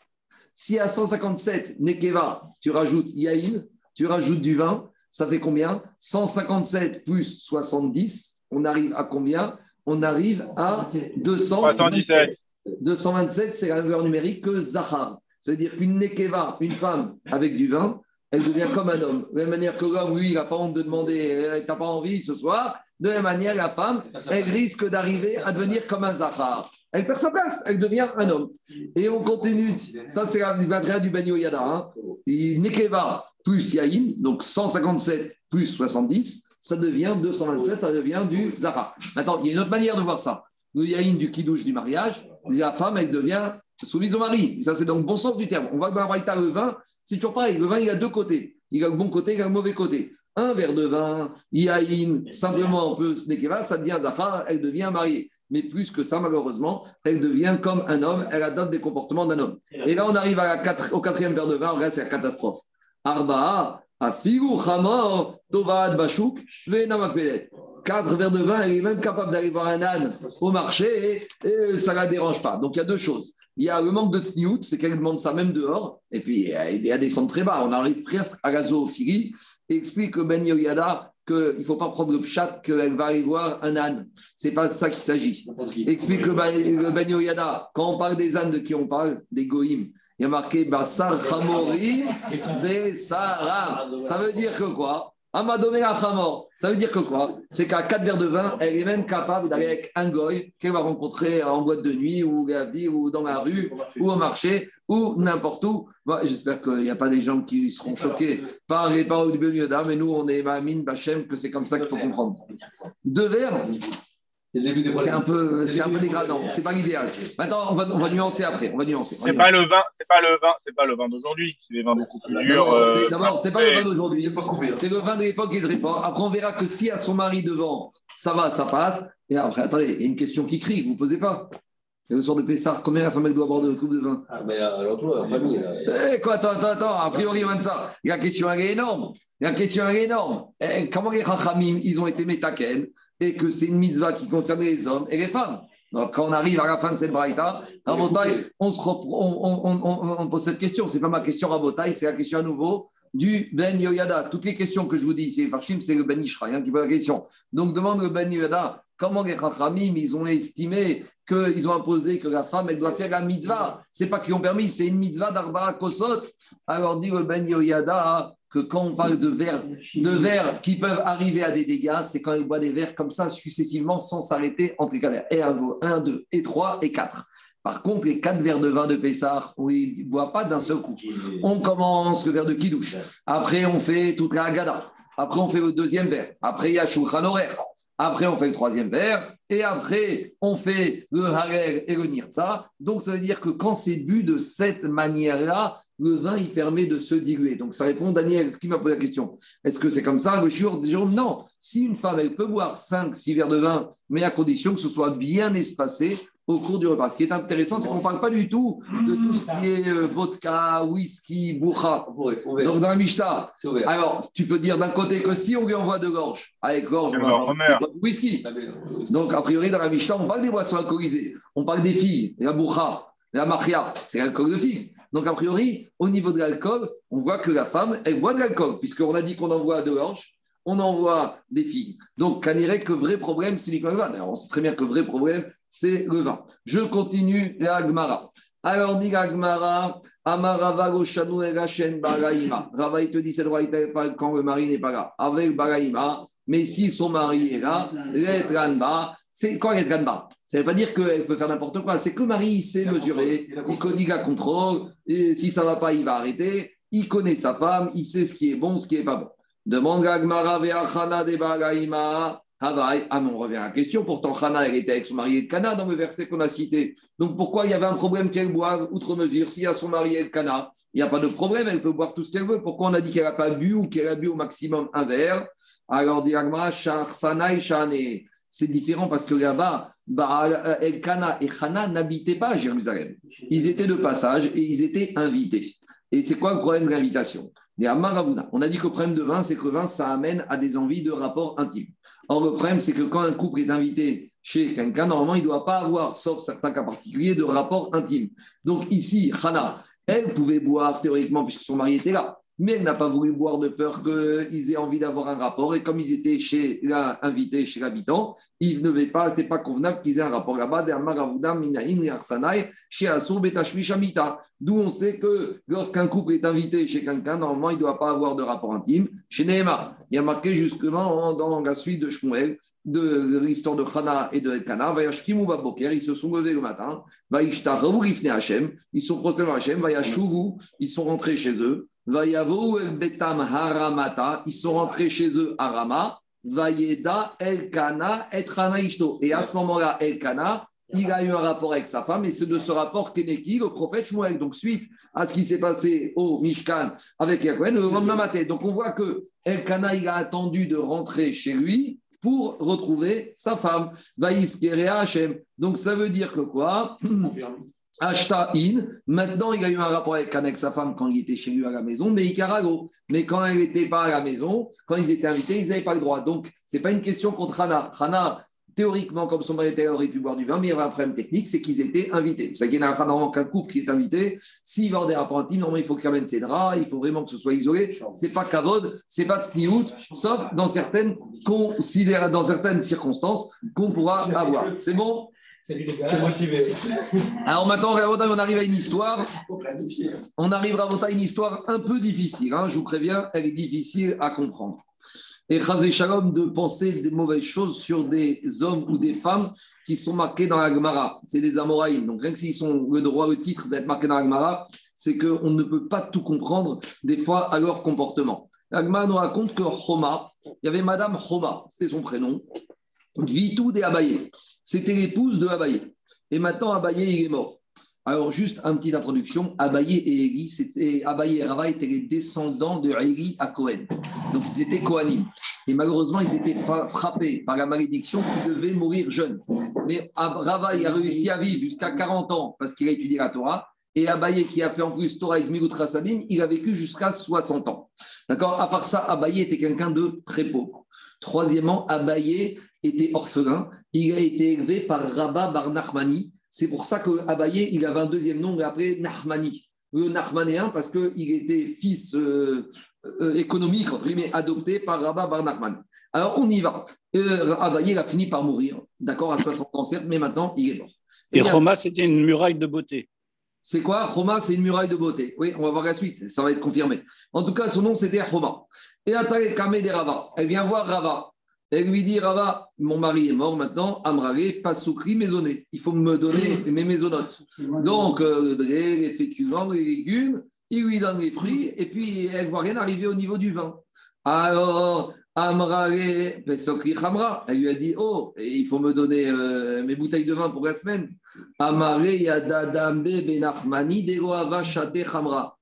Si à 157 Nekeva, tu rajoutes Yaïn, tu rajoutes du vin, ça fait combien? 157 plus 70, on arrive à combien? On arrive à 227. 227, c'est la valeur numérique que Zahar. Ça veut dire qu'une Nekeva, une femme avec du vin, elle devient comme un homme. De la même manière que l'homme, lui, il n'a pas honte de demander Tu n'as pas envie ce soir De la même manière, la femme, elle risque d'arriver à devenir comme un Zahar. Elle perd sa place, elle devient un homme. Et on continue. Ça, c'est la du Benyo Yada. Hein. Nekeva plus Yaïn, donc 157 plus 70, ça devient 227, ça devient du Zahar. Maintenant, il y a une autre manière de voir ça. Le Yaïn du Kidouche du mariage, la femme, elle devient soumise au mari. Ça, c'est dans le bon sens du terme. On va dans le vin, c'est toujours pareil. Le vin, il a deux côtés. Il a le bon côté, il a le mauvais côté. Un verre de vin, Yaïn, simplement un peu Snekeva, ça devient Zahar, elle devient mariée mais plus que ça, malheureusement, elle devient comme un homme, elle adopte des comportements d'un homme. Et là, on arrive à au quatrième verre de vin, regarde, c'est la catastrophe. Arba'a, Afigu, Hamor, Tovad, Bachouk, Quatre verres de vin, elle est même capable d'aller voir un âne au marché et, ça ne la dérange pas. Donc, il y a deux choses. Il y a le manque de tsniout, c'est qu'elle demande ça même dehors, et puis elle, elle descend très bas. On arrive presque à la zoophilie. Explique Ben Yoyada qu'il ne faut pas prendre le chat qu'elle va aller voir un âne. Ce n'est pas de ça qu'il s'agit. Explique le Ben Yada. Quand on parle des ânes, de qui on parle Des goïms. Il y a marqué Bassar Chamori Saram. Ça veut dire que quoi? Ça veut dire que quoi? C'est qu'à 4 verres de vin, elle est même capable d'aller avec un goy qu'elle va rencontrer en boîte de nuit ou, ou dans la rue ou au marché ou n'importe où. J'espère qu'il n'y a pas des gens qui seront choqués par les paroles du Ben mais nous, on est Ma'amin Bachem, que c'est comme ça qu'il faut comprendre. Deux verres, c'est un peu, c'est un peu dégradant. C'est pas l'idéal. Maintenant, on va, on va nuancer après. On va nuancer. C'est pas le vin, c'est pas le vin, c'est pas le vin d'aujourd'hui. C'est des vins beaucoup plus durs. D'abord, c'est pas le vin d'aujourd'hui. C'est le vin de l'époque et de l'époque. Après, on verra que si à son mari devant, ça va, ça passe. Et après, attendez, il y a une question qui crie. Vous ne posez pas. Et le soir de Pessar, combien la femme elle doit boire de coupe de vin? Ah, mais alors toi, en famille. Là. Eh, quoi, attends, attends, attends, a priori, ça. La question, elle est énorme. La question, elle est énorme. Eh, comment les Chachamim, ils ont été métaken et que c'est une mitzvah qui concerne les hommes et les femmes. Donc, quand on arrive à la fin de cette braïta, Rabotai, on, se on, pose cette question. Ce n'est pas ma question, Rabotai, c'est la question à nouveau du Ben Yoyada. Toutes les questions que je vous dis ici, Farshim, c'est le Ben Ishraï hein, qui pose la question. Donc, demande le Ben Yoyada, comment les Chachamim, ils ont estimé qu'ils ont imposé que la femme, elle doit faire la mitzvah? C'est pas qu'ils ont permis, c'est une mitzvah d'Arba Kosot. Alors, dit le Ben Yoyada, que quand on parle de verres, de qui peuvent arriver à des dégâts, c'est quand il boit des verres comme ça successivement sans s'arrêter entre les verres. Et 1, 2, et 3, et 4. Par contre, les quatre verres de vin de Pessah, on ne boit pas d'un seul coup. On commence le verre de Kidouche. Après, on fait toute la Haggadah. Après, on fait le deuxième verre. Après, il y a Shulchan. Après, on fait le troisième verre. Et après, on fait le Harel et le Nirtza. Donc, ça veut dire que quand c'est bu de cette manière-là, le vin, il permet de se diluer. Donc, ça répond, Daniel, ce qui m'a posé la question. Est-ce que c'est comme ça Le jour non. Si une femme, elle peut boire 5, 6 verres de vin, mais à condition que ce soit bien espacé au cours du repas. Ce qui est intéressant, c'est qu'on ne parle pas du tout de tout ce qui est euh, vodka, whisky, bourra. Donc, dans la Mishnah, alors, tu peux dire d'un côté que si on lui envoie de gorge, avec gorge, on va whisky. Donc, a priori, dans la Mishnah, on parle des boissons alcoolisées. On parle des filles, la bourra, la maria, c'est l'alcool de filles. Donc, a priori, au niveau de l'alcool, on voit que la femme, elle boit de l'alcool, puisqu'on a dit qu'on envoie de gorge, on envoie des filles. Donc, on dirait que vrai problème, c'est le vin. on sait très bien que vrai problème, c'est le vin. Je continue la Gmara. Alors, dit la Gmara, Amarava Goshanu Erachen Baraïma. Rava, il te dit, c'est droit, quand le mari n'est pas là. Avec Baraïma, mais si son mari est là, l'Etranba, c'est quoi l'Etranba Ça ne veut pas dire qu'elle peut faire n'importe quoi. C'est que le mari, sait mesurer, il connaît la contrôle, et si ça ne va pas, il va arrêter. Il connaît sa femme, il sait ce qui est bon, ce qui n'est pas bon. Demande Gagmara Veachana de Bagaïma. Ah, mais on revient à la question. Pourtant, Hana, elle était avec son mari et Cana dans le verset qu'on a cité. Donc, pourquoi il y avait un problème qu'elle boive outre mesure S'il y a son mari et Cana, il n'y a pas de problème, elle peut boire tout ce qu'elle veut. Pourquoi on a dit qu'elle n'a pas bu ou qu'elle a bu au maximum un verre? Alors, Diagma, Sharsana Shane. C'est différent parce que là-bas, bah, Elkana et Hana n'habitaient pas à Jérusalem. Ils étaient de passage et ils étaient invités. Et c'est quoi le problème de l'invitation? On a dit que le problème de vin, c'est que le vin, ça amène à des envies de rapport intime. Or, le problème, c'est que quand un couple est invité chez quelqu'un, normalement, il ne doit pas avoir, sauf certains cas particuliers, de rapport intime. Donc ici, Hana, elle pouvait boire théoriquement puisque son mari était là mais elle n'a pas voulu boire de peur qu'ils aient envie d'avoir un rapport. Et comme ils étaient chez invités chez l'habitant, ils ne pas, ce pas convenable qu'ils aient un rapport là-bas. D'où on sait que lorsqu'un couple est invité chez quelqu'un, normalement, il ne doit pas avoir de rapport intime. Chez Nehema, il y a marqué justement dans la suite de Shmuel, de l'histoire de Khana et de Elkana, ils se sont levés le matin, ils sont procédés à Hachem, ils sont rentrés chez eux, el Haramata, ils sont rentrés chez eux à Rama, Vayeda Elkana et Ishto. Et à ce moment-là, Elkana, il a eu un rapport avec sa femme, et c'est de ce rapport qu'est le prophète Shmuel. Donc, suite à ce qui s'est passé au Mishkan avec Yacouen, le. Donc, on voit que Elkana, il a attendu de rentrer chez lui pour retrouver sa femme. Vaïskere Hashem. Donc, ça veut dire que quoi? Ashta in, maintenant il a eu un rapport avec, sa femme quand il était chez lui à la maison, mais Icarago. Mais quand elle n'était pas à la maison, quand ils étaient invités, ils n'avaient pas le droit. Donc, ce n'est pas une question contre Hana. Hana, théoriquement, comme son mari aurait pu boire du vin, mais il y avait un problème technique, c'est qu'ils étaient invités. Vous savez qu'il y a normalement qu'un couple qui est invité, s'il va avoir des rapports intimes, normalement il faut qu'il amène ses draps, il faut vraiment que ce soit isolé. C'est pas kavod, c'est pas tsniout, sauf dans certaines, dans certaines circonstances qu'on pourra avoir. C'est bon? Salut les gars. C'est motivé. Alors maintenant, on arrive à une histoire. On arrivera à une histoire un peu difficile. Hein, je vous préviens, elle est difficile à comprendre. Et Chazé Shalom de penser des mauvaises choses sur des hommes ou des femmes qui sont marqués dans la Gemara. C'est des Amoraïm. Donc, rien que s'ils sont le droit, le titre d'être marqués dans la Gemara, c'est qu'on ne peut pas tout comprendre des fois à leur comportement. La Gemara nous raconte que Homa, il y avait Madame Homa, c'était son prénom, Vitou de Abaye. C'était l'épouse de Abaye. Et maintenant, Abaye, il est mort. Alors, juste une petite introduction. Abaye et Eli, c'était, Abaye et Rava étaient les descendants de Eli à Cohen. Donc, ils étaient Kohanim. Et malheureusement, ils étaient frappés par la malédiction qu'ils devaient mourir jeunes. Mais Rava, il a réussi à vivre jusqu'à 40 ans parce qu'il a étudié la Torah. Et Abaye, qui a fait en plus Torah avec Rassadim, il a vécu jusqu'à 60 ans. D'accord? À part ça, Abaye était quelqu'un de très pauvre. Troisièmement, Abaye était orphelin. Il a été élevé par Rabba Bar Nachmani. C'est pour ça que Abaye, il avait un deuxième nom appelé Nachmani. Le Nachmanéen, parce qu'il était fils euh, euh, économique, entre guillemets, adopté par Rabba Bar Nachman. Alors, on y va. Euh, Abaye, il a fini par mourir, d'accord, à 60 ans, certes, mais maintenant, il est mort. Et, Roma, c'était une muraille de beauté. C'est quoi? Roma, c'est une muraille de beauté. Oui, on va voir la suite, ça va être confirmé. En tout cas, son nom, c'était Roma. Et Atare Kamé de Rava. Elle vient voir Rava. Elle lui dit Rava, mon mari est mort maintenant, Amrale, Pasoukri, maisonné. Il faut me donner mes maisonnotes. Donc, euh, les féculents, les légumes, il lui donne les fruits, et puis elle ne voit rien arriver au niveau du vin. Alors, Amrale, Pesokri Khamra, elle lui a dit Oh, il faut me donner euh, mes bouteilles de vin pour la semaine. Amrale, Yadadambe, Benachmani, Degoava, Chate Khamra.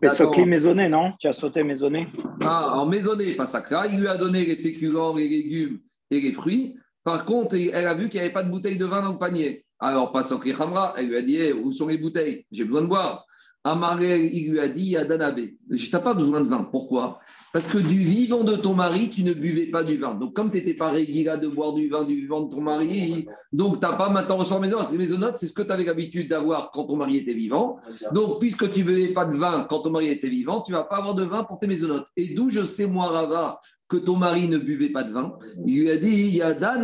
Pesokli maisonné, non? Tu as sauté maisonné? Ah, en maisonné, pas sacra. Il lui a donné les féculents, les légumes et les fruits. Par contre, elle a vu qu'il n'y avait pas de bouteille de vin dans le panier. Alors, Pasokri Khamra, elle lui a dit eh, Où sont les bouteilles? J'ai besoin de boire. Amarel, il lui a dit à Danabé, je n'ai pas besoin de vin. Pourquoi? Parce que du vivant de ton mari, tu ne buvais pas du vin. Donc, comme tu n'étais pas régulier de boire du vin du vivant de ton mari, donc tu n'as pas maintenant ressort maison. Les maisonnotes, c'est ce que tu avais l'habitude d'avoir quand ton mari était vivant. Donc, puisque tu ne buvais pas de vin quand ton mari était vivant, tu ne vas pas avoir de vin pour tes maisonnotes. Et d'où je sais, moi, Rava, que ton mari ne buvait pas de vin, il lui a dit, il y a Ben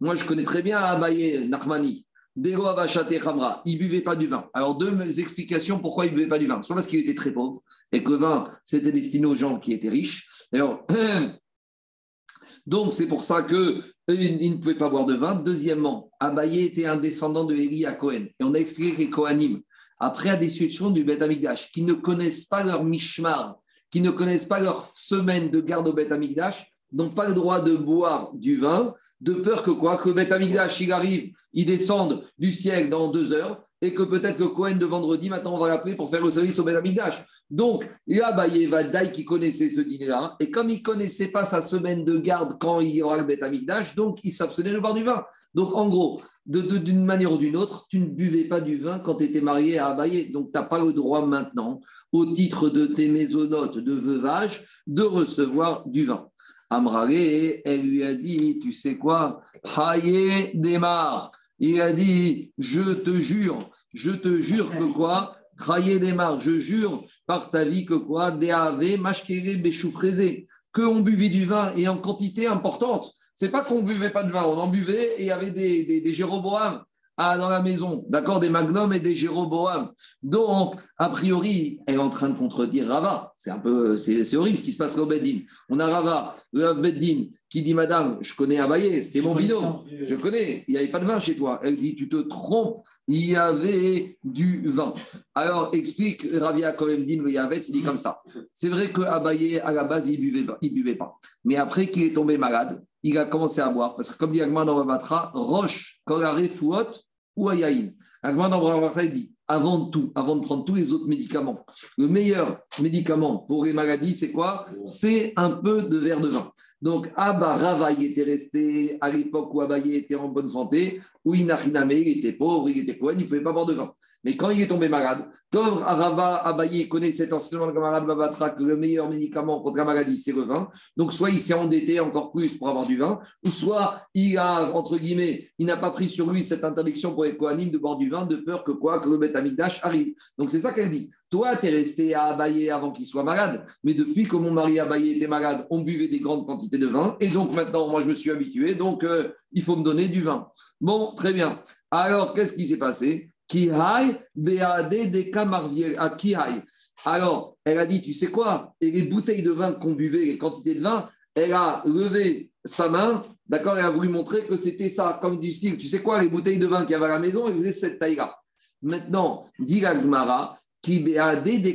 Moi, je connais très bien Abaye Nachmani. Il ne buvait pas du vin. Alors, deux explications pourquoi il ne buvait pas du vin. Soit parce qu'il était très pauvre et que le vin, c'était destiné aux gens qui étaient riches. donc, c'est pour ça qu'il euh, ne pouvait pas boire de vin. Deuxièmement, Abaye était un descendant de Eli à Cohen. Et on a expliqué que les Kohanim, après la destruction du Beth Amikdash, qui ne connaissent pas leur mishmar, qui ne connaissent pas leur semaine de garde au Beth Amikdash, n'ont pas le droit de boire du vin de peur que quoi Que Beth Amigdash, il arrive, il descende du ciel dans deux heures, et que peut-être que Cohen de vendredi, maintenant on va l'appeler pour faire le service au Beth Amigdash. Donc, il y a qui connaissait ce dîner-là, et comme il ne connaissait pas sa semaine de garde quand il y aura le Beth Amigdash, donc il s'abstenait de boire du vin. Donc, en gros, d'une manière ou d'une autre, tu ne buvais pas du vin quand tu étais marié à Abaye. Donc, tu n'as pas le droit maintenant, au titre de tes maisonnotes de veuvage, de recevoir du vin. Amrale, elle lui a dit, tu sais quoi, Haye démarre. Il a dit, je te jure, je te jure que quoi? Haye démarre, je jure par ta vie que quoi? Déave, mashkere, béchou fraisé, qu'on buvait du vin et en quantité importante. C'est pas qu'on buvait pas de vin, on en buvait et il y avait des, des, des Jéroboam ah, dans la maison, d'accord, des Magnum et des Jéroboam. Donc, a priori, elle est en train de contredire Rava. C'est un peu, c'est horrible ce qui se passe au Beddin. On a Rava, le Beddin, qui dit Madame, je connais Abaye, c'était mon binôme, je connais, il n'y avait pas de vin chez toi. Elle dit Tu te trompes, il y avait du vin. Alors, explique Ravia Koremdin, le Yavet, il dit comme ça. C'est vrai que Abaye, à la base, il ne buvait, pas, il buvait pas. Mais après qu'il est tombé malade, il a commencé à boire. Parce que, comme dit Agman dans Roche, Kolare, Fouot, ou Ayaïn. il dit avant tout, avant de prendre tous les autres médicaments, le meilleur médicament pour les maladies, c'est quoi? C'est un peu de verre de vin. Donc, Abba Rava, était resté à l'époque où Abaye était en bonne santé, où Inachiname, il était pauvre, il était pauvre, il ne pouvait pas boire de vin. Mais quand il est tombé malade, comme Arava Abaye connaît cet enseignement de camarade Babatra que le meilleur médicament contre la maladie, c'est le vin, donc soit il s'est endetté encore plus pour avoir du vin, ou soit il a, entre guillemets, il n'a pas pris sur lui cette interdiction pour les Kohanim de boire du vin de peur que quoi Que le Betamikdash arrive. Donc c'est ça qu'elle dit. Toi, tu es resté à Abaye avant qu'il soit malade, mais depuis que mon mari Abaye était malade, on buvait des grandes quantités de vin, et donc maintenant, moi, je me suis habitué, donc euh, il faut me donner du vin. Bon, très bien. Alors, qu'est-ce qui s'est passé? Kihai. Alors, elle a dit, tu sais quoi? Et les bouteilles de vin qu'on buvait, les quantités de vin, elle a levé sa main, d'accord Elle a voulu montrer que c'était ça, comme du style, tu sais quoi, les bouteilles de vin qu'il y avait à la maison, elles faisaient cette taille-là. Maintenant, dit Gmara, qui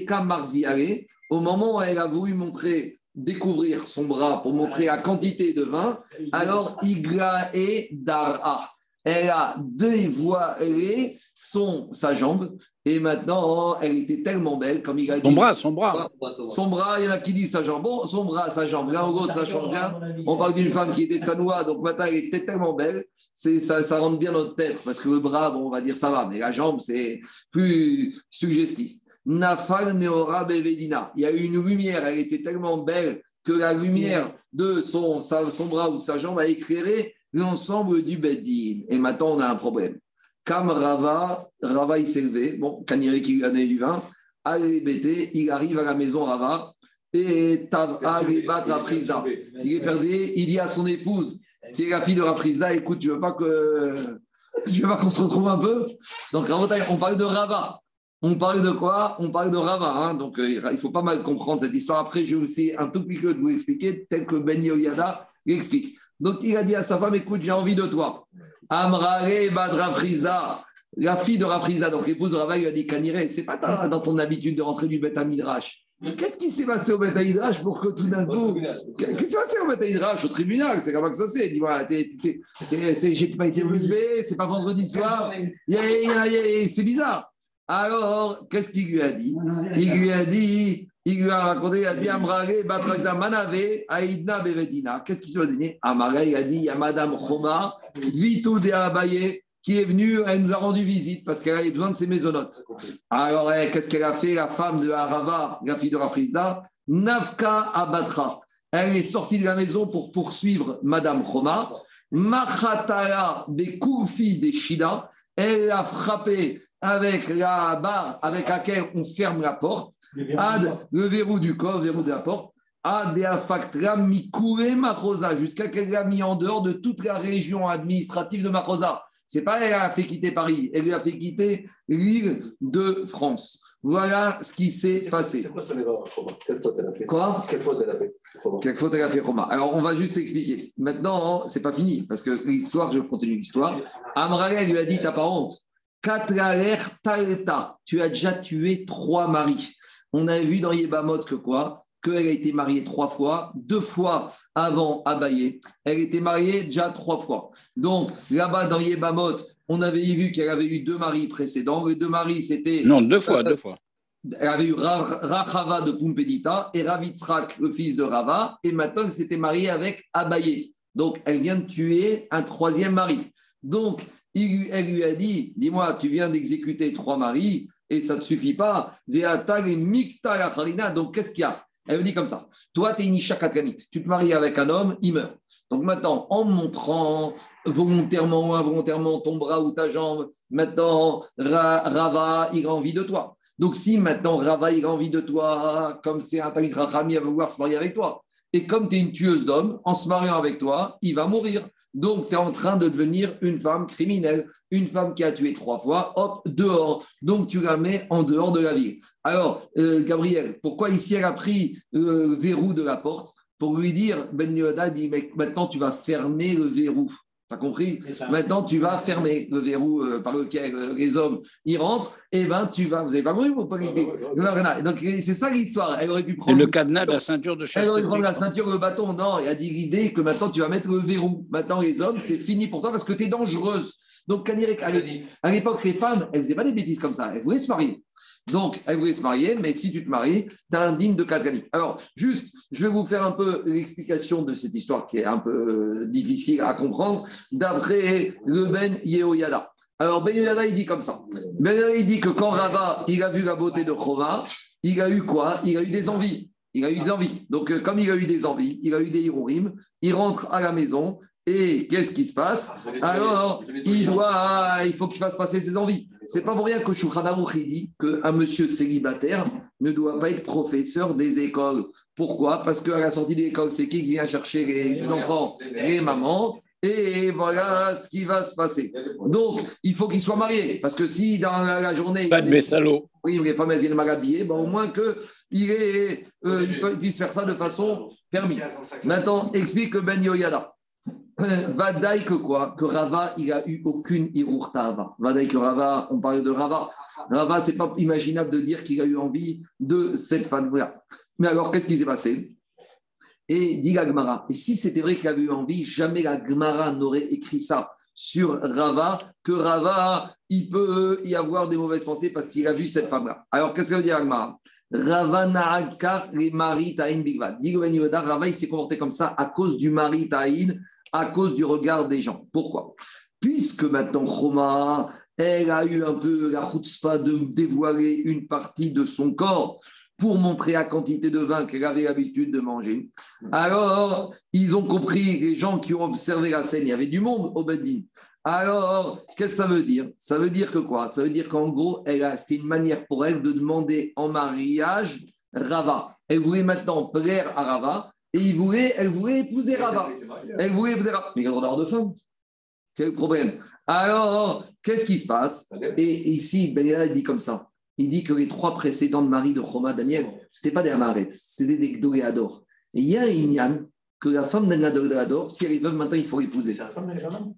Kamarviale, au moment où elle a voulu montrer découvrir son bras pour montrer la quantité de vin, alors Igra et Dara elle a dévoilé son, sa jambe et maintenant elle était tellement belle comme il a dit. Son bras, son bras. Son bras, il y en a qui disent sa jambe. Bon, son bras, sa jambe. Là, en gros, ça change rien. On parle d'une femme qui était de Sanoa, donc maintenant elle était tellement belle. Ça, ça rentre bien dans notre tête parce que le bras, bon, on va dire ça va, mais la jambe, c'est plus suggestif. Nafal Neora Bevedina. Il y a eu une lumière, elle était tellement belle que la lumière de son, son bras ou de sa jambe a éclairé l'ensemble du Beddin. Et maintenant, on a un problème. Comme Rava, Rava il s'est levé, bon, Kaniri qui lui a donné du vin, allez il arrive à la maison Rava, et Tav battre Raprisa. Il est perdu, il dit à son épouse, qui est la fille de Raprisa, écoute, tu veux pas que. Tu veux pas qu'on se retrouve un peu? Donc, on parle de Rava. On parle de quoi? On parle de Rava. Hein. donc, euh, il faut pas mal comprendre cette histoire. Après, je vais aussi un tout petit peu de vous expliquer, tel que Ben Yoyada l'explique. Donc, il a dit à sa femme Écoute, j'ai envie de toi. Amrare Badra la fille de Raprisa, donc l'épouse de Rava, lui a dit Kanire, c'est pas dans ton habitude de rentrer du Beth Midrash. Qu'est-ce qui s'est passé au Beth Midrash pour que tout d'un coup. Qu'est-ce qui s'est passé au Beth Midrash Au tribunal, c'est comment ça se passait. Dis-moi, j'ai pas été levé, c'est pas vendredi soir. C'est bizarre. Alors, qu'est-ce qu'il lui a dit? Il lui a dit, il lui a raconté, il a dit Amrare, Batraza Manave, Aïdna Bevedina. Qu'est-ce qu'il s'est donné Amrare, il a dit il y a Madame Choma, Vitou de Abaye, qui est venue, elle nous a rendu visite parce qu'elle avait besoin de ses maisonnotes. Alors, eh, qu'est-ce qu'elle a fait, la femme de Arava, la fille de Rafrizda? Nafka Abatra. Elle est sortie de la maison pour poursuivre Madame Choma. Machatara Bekoufi de Shida. Elle a frappé avec la barre avec laquelle on ferme la porte. Ad, le verrou du corps, le verrou de la porte. Jusqu'à qu'elle l'a mis en dehors de toute la région administrative de Marosa. C'est pas elle a fait quitter Paris, elle lui a fait quitter l'île de France. Voilà ce qui s'est passé. C'est quoi ça, Quelle faute elle a fait? Quoi? Quelle faute elle a fait Quelle faute elle a fait, Roma Alors, on va juste expliquer. Maintenant, c'est pas fini, parce que l'histoire, je continue l'histoire. Amrale lui a dit T'as pas honte tu as déjà tué trois maris. On a vu dans Yébamot que quoi? Qu'elle a été mariée trois fois, deux fois avant Abaye. Elle était mariée déjà trois fois. Donc là-bas dans Yébamot, on avait vu qu'elle avait eu deux maris précédents. Les deux maris, c'était. Non, deux fois, deux fois. Elle avait eu Rachava de Pumpedita et Ravitzrak, le fils de Rava, et maintenant elle s'était mariée avec Abaye. Donc elle vient de tuer un troisième mari. Donc elle lui a dit Dis-moi, tu viens d'exécuter trois maris et ça ne te suffit pas. Donc qu'est-ce qu'il y a? Elle me dit comme ça Toi, tu es une Isha Tu te maries avec un homme, il meurt. Donc maintenant, en montrant volontairement ou involontairement ton bras ou ta jambe, maintenant, Rava, il a envie de toi. Donc si maintenant Rava, il a envie de toi, comme c'est un Tamit Rachami, il va vouloir se marier avec toi. Et comme tu es une tueuse d'hommes, en se mariant avec toi, il va mourir. Donc, tu es en train de devenir une femme criminelle, une femme qui a tué trois fois, hop, dehors. Donc, tu la mets en dehors de la ville. Alors, euh, Gabriel, pourquoi ici elle a pris le verrou de la porte Pour lui dire, Ben Yoda dit, maintenant tu vas fermer le verrou compris Maintenant, tu vas fermer le verrou euh, par lequel euh, les hommes y rentrent, et ben tu vas. Vous avez pas compris Donc, c'est ça l'histoire. Elle aurait pu prendre. le cadenas de la ceinture de chasteté. Elle aurait pu prendre la ceinture, le bâton. Non, il a dit l'idée que maintenant tu vas mettre le verrou. Maintenant, les hommes, c'est fini pour toi parce que tu es dangereuse. Donc, à l'époque, les femmes, elles faisaient pas des bêtises comme ça. Elles voulaient se marier. Donc, elle voulait se marier, mais si tu te maries, tu as un digne de Kadrani. Alors, juste, je vais vous faire un peu l'explication de cette histoire qui est un peu euh, difficile à comprendre, d'après le Ben Yehoyada. Alors, Ben Yehoyada, il dit comme ça. Ben Yehoyada, il dit que quand Rava, il a vu la beauté de Chova, il a eu quoi? Il a eu des envies. Il a eu des envies. Donc, euh, comme il a eu des envies, il a eu des hirurim, il rentre à la maison et qu'est-ce qui se passe Alors, il doit, il faut qu'il fasse passer ses envies. C'est pas pour rien que Shulchan dit qu'un monsieur célibataire ne doit pas être professeur des écoles. Pourquoi? Parce qu'à la sortie de l'école, c'est qui qui vient chercher les enfants Les mamans. Et voilà ce qui va se passer. Donc, il faut qu'il soit marié. Parce que si dans la journée. Pas de messalo. Oui, les femmes viennent mal habillées, bon, au moins qu'il euh, puisse faire ça de façon permise. Maintenant, explique Ben Yoyada. Vadaï que quoi Que Rava, il a eu aucune Irurtava. Vadaï que Rava, on parlait de Rava. Rava, c'est pas imaginable de dire qu'il a eu envie de cette femme-là. Mais alors, qu'est-ce qui s'est passé? Et dit la. Et si c'était vrai qu'il avait eu envie, jamais la n'aurait écrit ça sur Rava, que Rava, il peut y avoir des mauvaises pensées parce qu'il a vu cette femme-là. Alors, qu'est-ce que veut dire la Rava Na'akar les mari Ta'in Bigvad. Dit Rava, il s'est comporté comme ça à cause du mari Ta'in à cause du regard des gens. Pourquoi? Puisque maintenant Roma, elle a eu un peu la chutzpah de dévoiler une partie de son corps pour montrer la quantité de vin qu'elle avait l'habitude de manger. Alors, ils ont compris, les gens qui ont observé la scène, il y avait du monde au Beddin. Alors, qu'est-ce que ça veut dire? Ça veut dire que quoi? Ça veut dire qu'en gros, c'était une manière pour elle de demander en mariage Rava. Elle voulait maintenant plaire à Rava et il voulait, elle voulait épouser Rava. Elle voulait épouser Rava. Mais il y a le droit de femme. Quel problème Alors, qu'est-ce qui se passe? Et ici, Ben dit comme ça. Il dit que les trois précédents de maris de Roma Daniel, ce n'étaient pas des Amaret, c'était des Gdoléador. Et il y a un Inyan que la femme d'un Gdoléador, si elle est veuve, maintenant il faut l'épouser. C'est la femme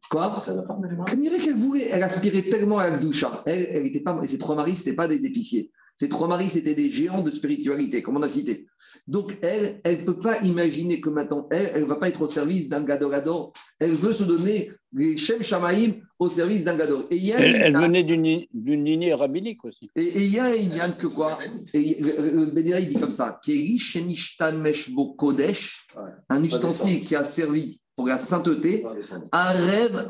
Quoi? C'est la femme qu'elle voulait, elle aspirait tellement à la Gdoucha. Elle, elle était pas, ses trois maris, ce n'étaient pas des épiciers. Ces trois maris, c'était des géants de spiritualité, comme on a cité. Donc, elle, elle ne peut pas imaginer que maintenant, elle, elle ne va pas être au service d'un gadorador. Elle veut se donner les Shem Shamaïm au service d'un gador. Et elle, elle venait d'une lignée rabbinique aussi. Et il y a un que quoi? Et, Le il dit comme ça Kodesh, un ustensile qui a servi pour la sainteté, un rêve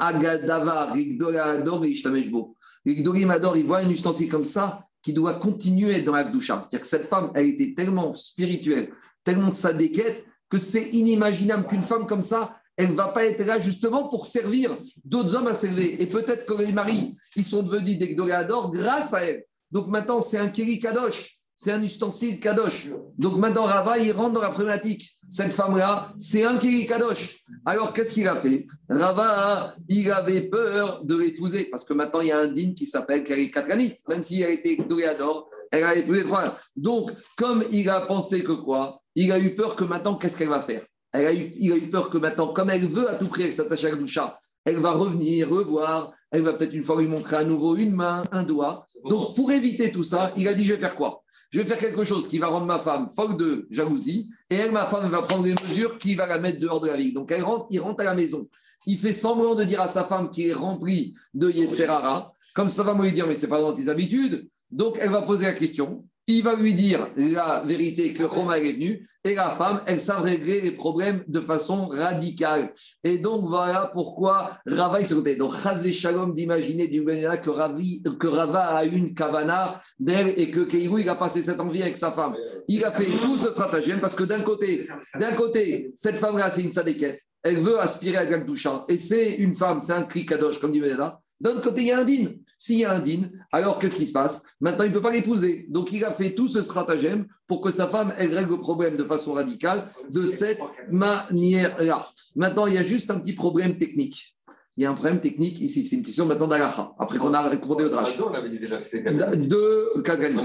et Ishtameshbo. Rigdorim Ador, il voit un ustensile comme ça, qui doit continuer dans la C'est-à-dire que cette femme, elle était tellement spirituelle, tellement de sa déquête, que c'est inimaginable qu'une femme comme ça, elle ne va pas être là justement pour servir d'autres hommes à servir. Et peut-être que les maris, ils sont devenus des Gdoléadors grâce à elle. Donc maintenant, c'est un Kiri Kadosh, c'est un ustensile Kadosh. Donc maintenant, Rava, il rentre dans la problématique cette femme-là, c'est un Kiri Kadosh. Alors, qu'est-ce qu'il a fait? Rava, il avait peur de l'épouser, parce que maintenant, il y a un digne qui s'appelle Kiri Katranit. Même si elle était Doréador, elle a épousé trois. Donc, comme il a pensé que quoi? Il a eu peur que maintenant, qu'est-ce qu'elle va faire? Elle a Il a eu peur que maintenant, comme elle veut à tout prix s'attacher à Doucha, elle va revenir, revoir, elle va peut-être une fois lui montrer à nouveau une main, un doigt. Donc, pour éviter tout ça, il a dit, je vais faire quoi? Je vais faire quelque chose qui va rendre ma femme folle de jalousie, et elle, ma femme, va prendre des mesures qui va la mettre dehors de la vie. Donc elle rentre, il rentre à la maison. Il fait semblant de dire à sa femme qui est remplie de Yetzerara, comme ça va me lui dire, mais c'est pas dans tes habitudes. Donc elle va poser la question, il va lui dire la vérité que Roma est venu et la femme, elle savent régler les problèmes de façon radicale. Et donc voilà pourquoi Rava est côté. Donc Chazve Shalom d'imaginer du que, que Rava a une kavana d'elle et que Keirou il a passé cette envie avec sa femme. Il a fait tout ce stratagème parce que d'un côté, d'un côté, cette femme-là c'est une sadéquette. Elle veut aspirer à Gagdouchan et c'est une femme, c'est un cri comme dit Beneda. D'un côté, il y a un din. S'il y a un din, alors qu'est-ce qui se passe? Maintenant, il ne peut pas l'épouser. Donc, il a fait tout ce stratagème pour que sa femme, elle règle le problème de façon radicale de cette manière-là. Maintenant, il y a juste un petit problème technique. Il y a un problème technique ici. C'est une question maintenant d'Alaha. Après qu'on a répondu au drach. On avait dit déjà que c'était De Kagani.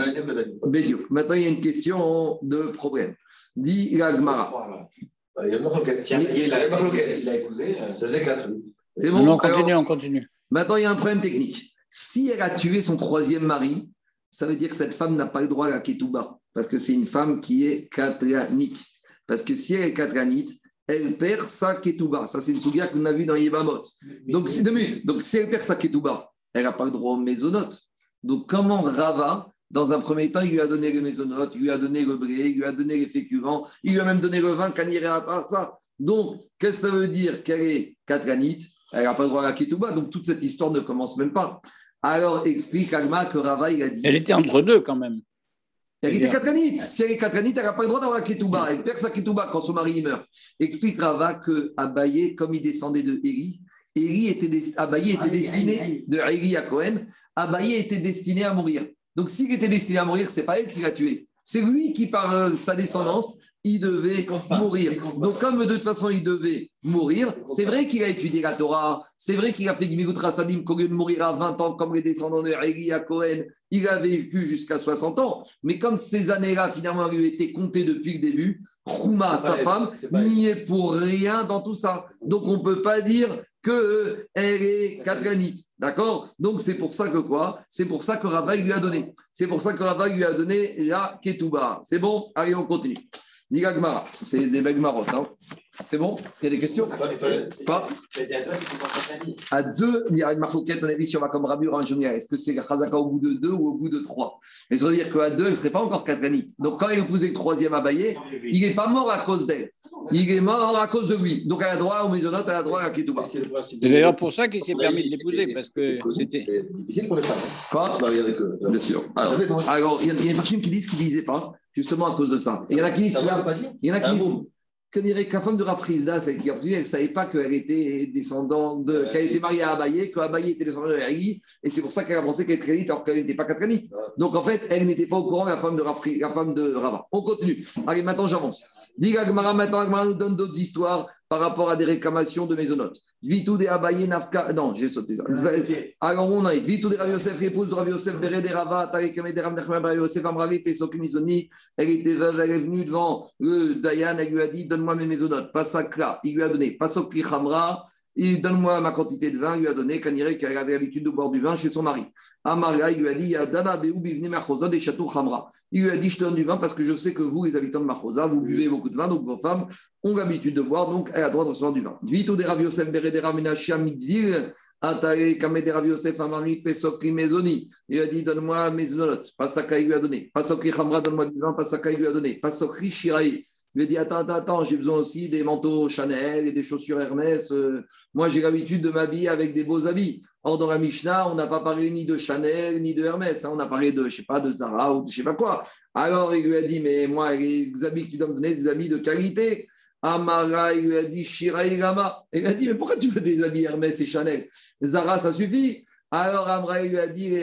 Maintenant, il y a une question de problème. Dit l'Agmara. Il y a Il a épousé, ça faisait 4. C'est bon. on continue, on continue. Maintenant, il y a un problème technique. Si elle a tué son troisième mari, ça veut dire que cette femme n'a pas le droit à la ketouba, parce que c'est une femme qui est katranite. Parce que si elle est katranite, elle perd sa ketouba. Ça, c'est une souga qu'on a vu dans Yébamot. Donc, c'est deux minutes. Donc, si elle perd sa ketouba, elle n'a pas le droit aux mésonotes. Donc, comment Rava, dans un premier temps, il lui a donné les mésonotes, il lui a donné le blé, il lui a donné les féculents, il lui a même donné le vin il à part ça. Donc, qu'est-ce que ça veut dire qu'elle est katranite elle n'a pas le droit à la ketouba, donc toute cette histoire ne commence même pas. Alors explique Alma que Rava, il a dit. Elle était entre deux quand même. Elle était katranite. Si elle est katranite, elle n'a pas le droit d'avoir la ketouba. Elle perd sa ketouba quand son mari meurt. Explique Rava que Abaye, comme il descendait de Élie, Élie était, Abaye était destiné, de Élie à Cohen, Abaye était destiné à mourir. Donc s'il était destiné à mourir, ce n'est pas elle qui l'a tué. C'est lui qui, par euh, sa descendance, il devait mourir. Donc, comme de toute façon, il devait mourir, c'est vrai qu'il a étudié la Torah, c'est vrai qu'il a fait Gimikut Rasadim, qu'au lieu de mourir à 20 ans, comme les descendants de Réli à Cohen, il avait vécu jusqu'à 60 ans. Mais comme ces années-là, finalement, lui étaient comptées depuis le début, Rouma, sa femme, n'y est pour rien dans tout ça. Donc, on ne peut pas dire qu'elle est katranite. D'accord? Donc, c'est pour ça que quoi? C'est pour ça que Rava lui a donné. C'est pour ça que Rava lui a donné la Ketouba. C'est bon? Allez, on continue. Gmara, c'est des Begmarot. Hein. C'est bon? Il y a des questions? Pas À deux, il y a une marquette, on a vu si on va comme Rabbi Ranjonia. Est-ce que c'est Khazaka au bout de deux ou au bout de trois? Mais ça veut dire qu'à deux, elle ne serait pas encore katranite. Donc quand il a épousé le troisième abayé, il n'est pas mort à cause d'elle. Il est mort à cause de lui. Donc elle a droit aux maisonnotes, elle a droit à Ketouba. C'est d'ailleurs pour ça qu'il s'est permis de l'épouser, parce que c'était. difficile pour les femmes. Quoi? Bien sûr. Alors, il y a, une parchim qui dit ce qu'il ne disait pas? Justement à cause de ça. Il y en a qui disent, il y en a qui disent, que dirait la femme de Rafrizda, c'est qui elle ne savait pas qu'elle était descendante de, qu'elle était mariée à Abaye, qu'Abaye était descendant de Eri, et c'est pour ça qu'elle a pensé qu'elle était Kranite alors qu'elle n'était pas Katranite. Donc en fait, elle n'était pas au courant de la femme de Rafri, la femme de Rava. On continue. Allez, maintenant j'avance. Dis Agmara, maintenant Agmara nous donne d'autres histoires par rapport à des réclamations de maisonnotes. Vitou de Abaye Nafka. Non, j'ai sauté ça. Alors on a Vitou de Rav Yosef, épouse de Rav Yosef, Bere de Rava, Tarek de Ram Nachman Rav Yosef, Amravi, Pesok Mizoni. Elle était veuve, elle est venue devant le Dayan, elle lui a dit Donne-moi mes maisonnotes. Pasakra, il lui a donné. Pasok Khamra, il donne-moi ma quantité de vin, il lui a donné, Kanire, qu'elle avait l'habitude de boire du vin chez son mari. Amara, il lui a dit Dana Beou Bivne Machosa des châteaux Khamra. Il lui a dit Je te donne du vin parce que je sais que vous, les habitants de Machosa, vous buvez beaucoup de vin, donc vos femmes ont l'habitude de boire, donc elle a droit de du vin. Vito de Rav Yosef, Bere de Ramenachia, Midvil. Atare Kame de Rav Yosef, Amari, Pesokri, Mezoni. Il a dit Donne-moi mes nolotes. Pasaka, il lui a donné. Pasokri Khamra, donne-moi du vin. Pasaka, il lui a donné. Pasokri Shiraï. Il lui a dit Attends, attends, attends, j'ai besoin aussi des manteaux Chanel et des chaussures Hermès. Euh, moi, j'ai l'habitude de m'habiller avec des beaux habits. Or, dans la Mishnah, on n'a pas parlé ni de Chanel ni de Hermès. hein. On a parlé de, je sais pas, de Zara ou de je sais pas quoi. Alors, il lui a dit Mais moi, les habits que tu dois me donner, c'est des habits de qualité. Amara, il lui a dit Shiraï Gama. Il a dit Mais pourquoi tu veux des habits Hermès et Chanel? Zara, ça suffit. Alors, Amra, il lui a dit.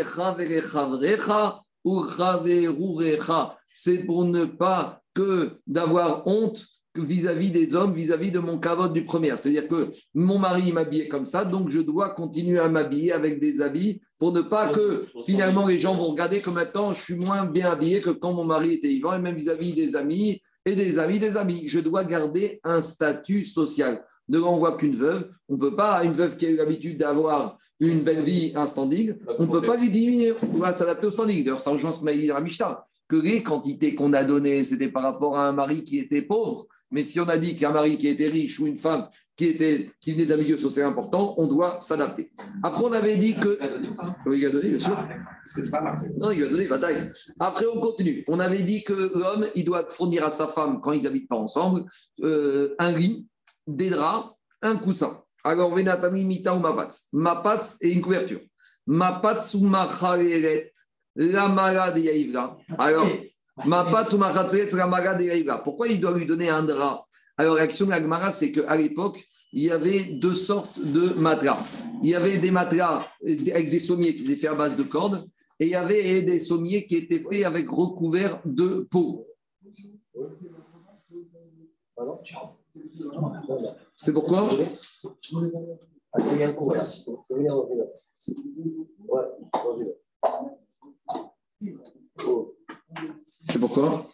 C'est pour ne pas que d'avoir honte vis-à-vis des hommes, vis-à-vis de mon cavote du premier. C'est-à-dire que mon mari m'habillait comme ça, donc je dois continuer à m'habiller avec des habits pour ne pas que finalement les gens vont regarder que maintenant je suis moins bien habillé que quand mon mari était vivant, et même vis-à-vis des amis et des amis des amis. Je dois garder un statut social. Ne renvoie qu'une veuve. On ne peut pas, une veuve qui a eu l'habitude d'avoir une belle vie, un standing, on ne peut pas lui diminuer. On va s'adapter au standing. D'ailleurs, ça rejoint ce que dit Ramishta, que les quantités qu'on a données, c'était par rapport à un mari qui était pauvre. Mais si on a dit qu'un mari qui était riche ou une femme qui, était, qui venait d'un milieu social important, on doit s'adapter. Après, on avait dit que. A donné Oui, il a donné, bien sûr. Parce que c'est pas marqué. Non, il va donner bataille. Après, on continue. On avait dit que l'homme, il doit fournir à sa femme, quand ils n'habitent pas ensemble, euh, un lit, des draps, un coussin. Alors, Venatami, Mita ou Mapatz. Mapatz et une couverture. Mapatz ou Machareret, la malade Yaïvra. Alors, Mapatz ou Machareret, la malade Yaïvra. Pourquoi il doit lui donner un drap Alors, l'action de la Gemara, c'est qu'à l'époque, il y avait deux sortes de matelas. Il y avait des matelas avec des sommiers qui étaient faits à base de cordes et il y avait des sommiers qui étaient faits avec recouvert de peau. C'est pourquoi? C'est pourquoi?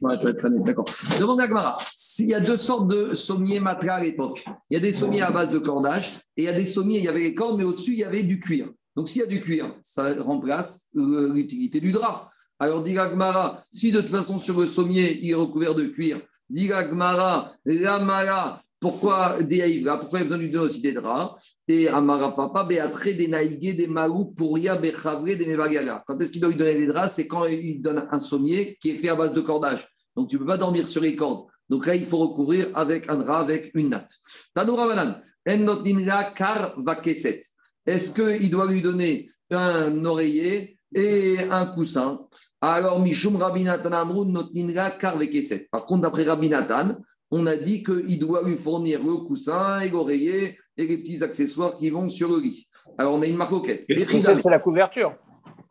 Demande à Gmara. S'il y a deux sortes de sommiers matelas à l'époque, il y a des sommiers à base de cordage et il y a des sommiers, il y avait les cordes, mais au-dessus, il y avait du cuir. Donc, s'il y a du cuir, ça remplace euh, l'utilité du drap. Alors, dit Gmara, si de toute façon, sur le sommier, il est recouvert de cuir, dit Gmara, la mara, pourquoi des haïvra Pourquoi il a besoin d'une aussi des draps Et Amara Papa, Béatre, des naïgués, des marou, Pouria, Bechavre, des Mevagala. Quand est-ce qu'il doit lui donner des draps? C'est quand il donne un sommier qui est fait à base de cordage. Donc tu ne peux pas dormir sur les cordes. Donc là, il faut recouvrir avec un drap, avec une natte. Tanoura Banan, En kar vakeset. Est-ce qu'il doit lui donner un oreiller et un coussin? Alors, Mishum Rabinatan Amrun notninra kar vakeset. Par contre, d'après Rabinatan, on a dit qu'il doit lui fournir le coussin et l'oreiller et les petits accessoires qui vont sur le lit. Alors, on a une marcoquette. C'est la couverture.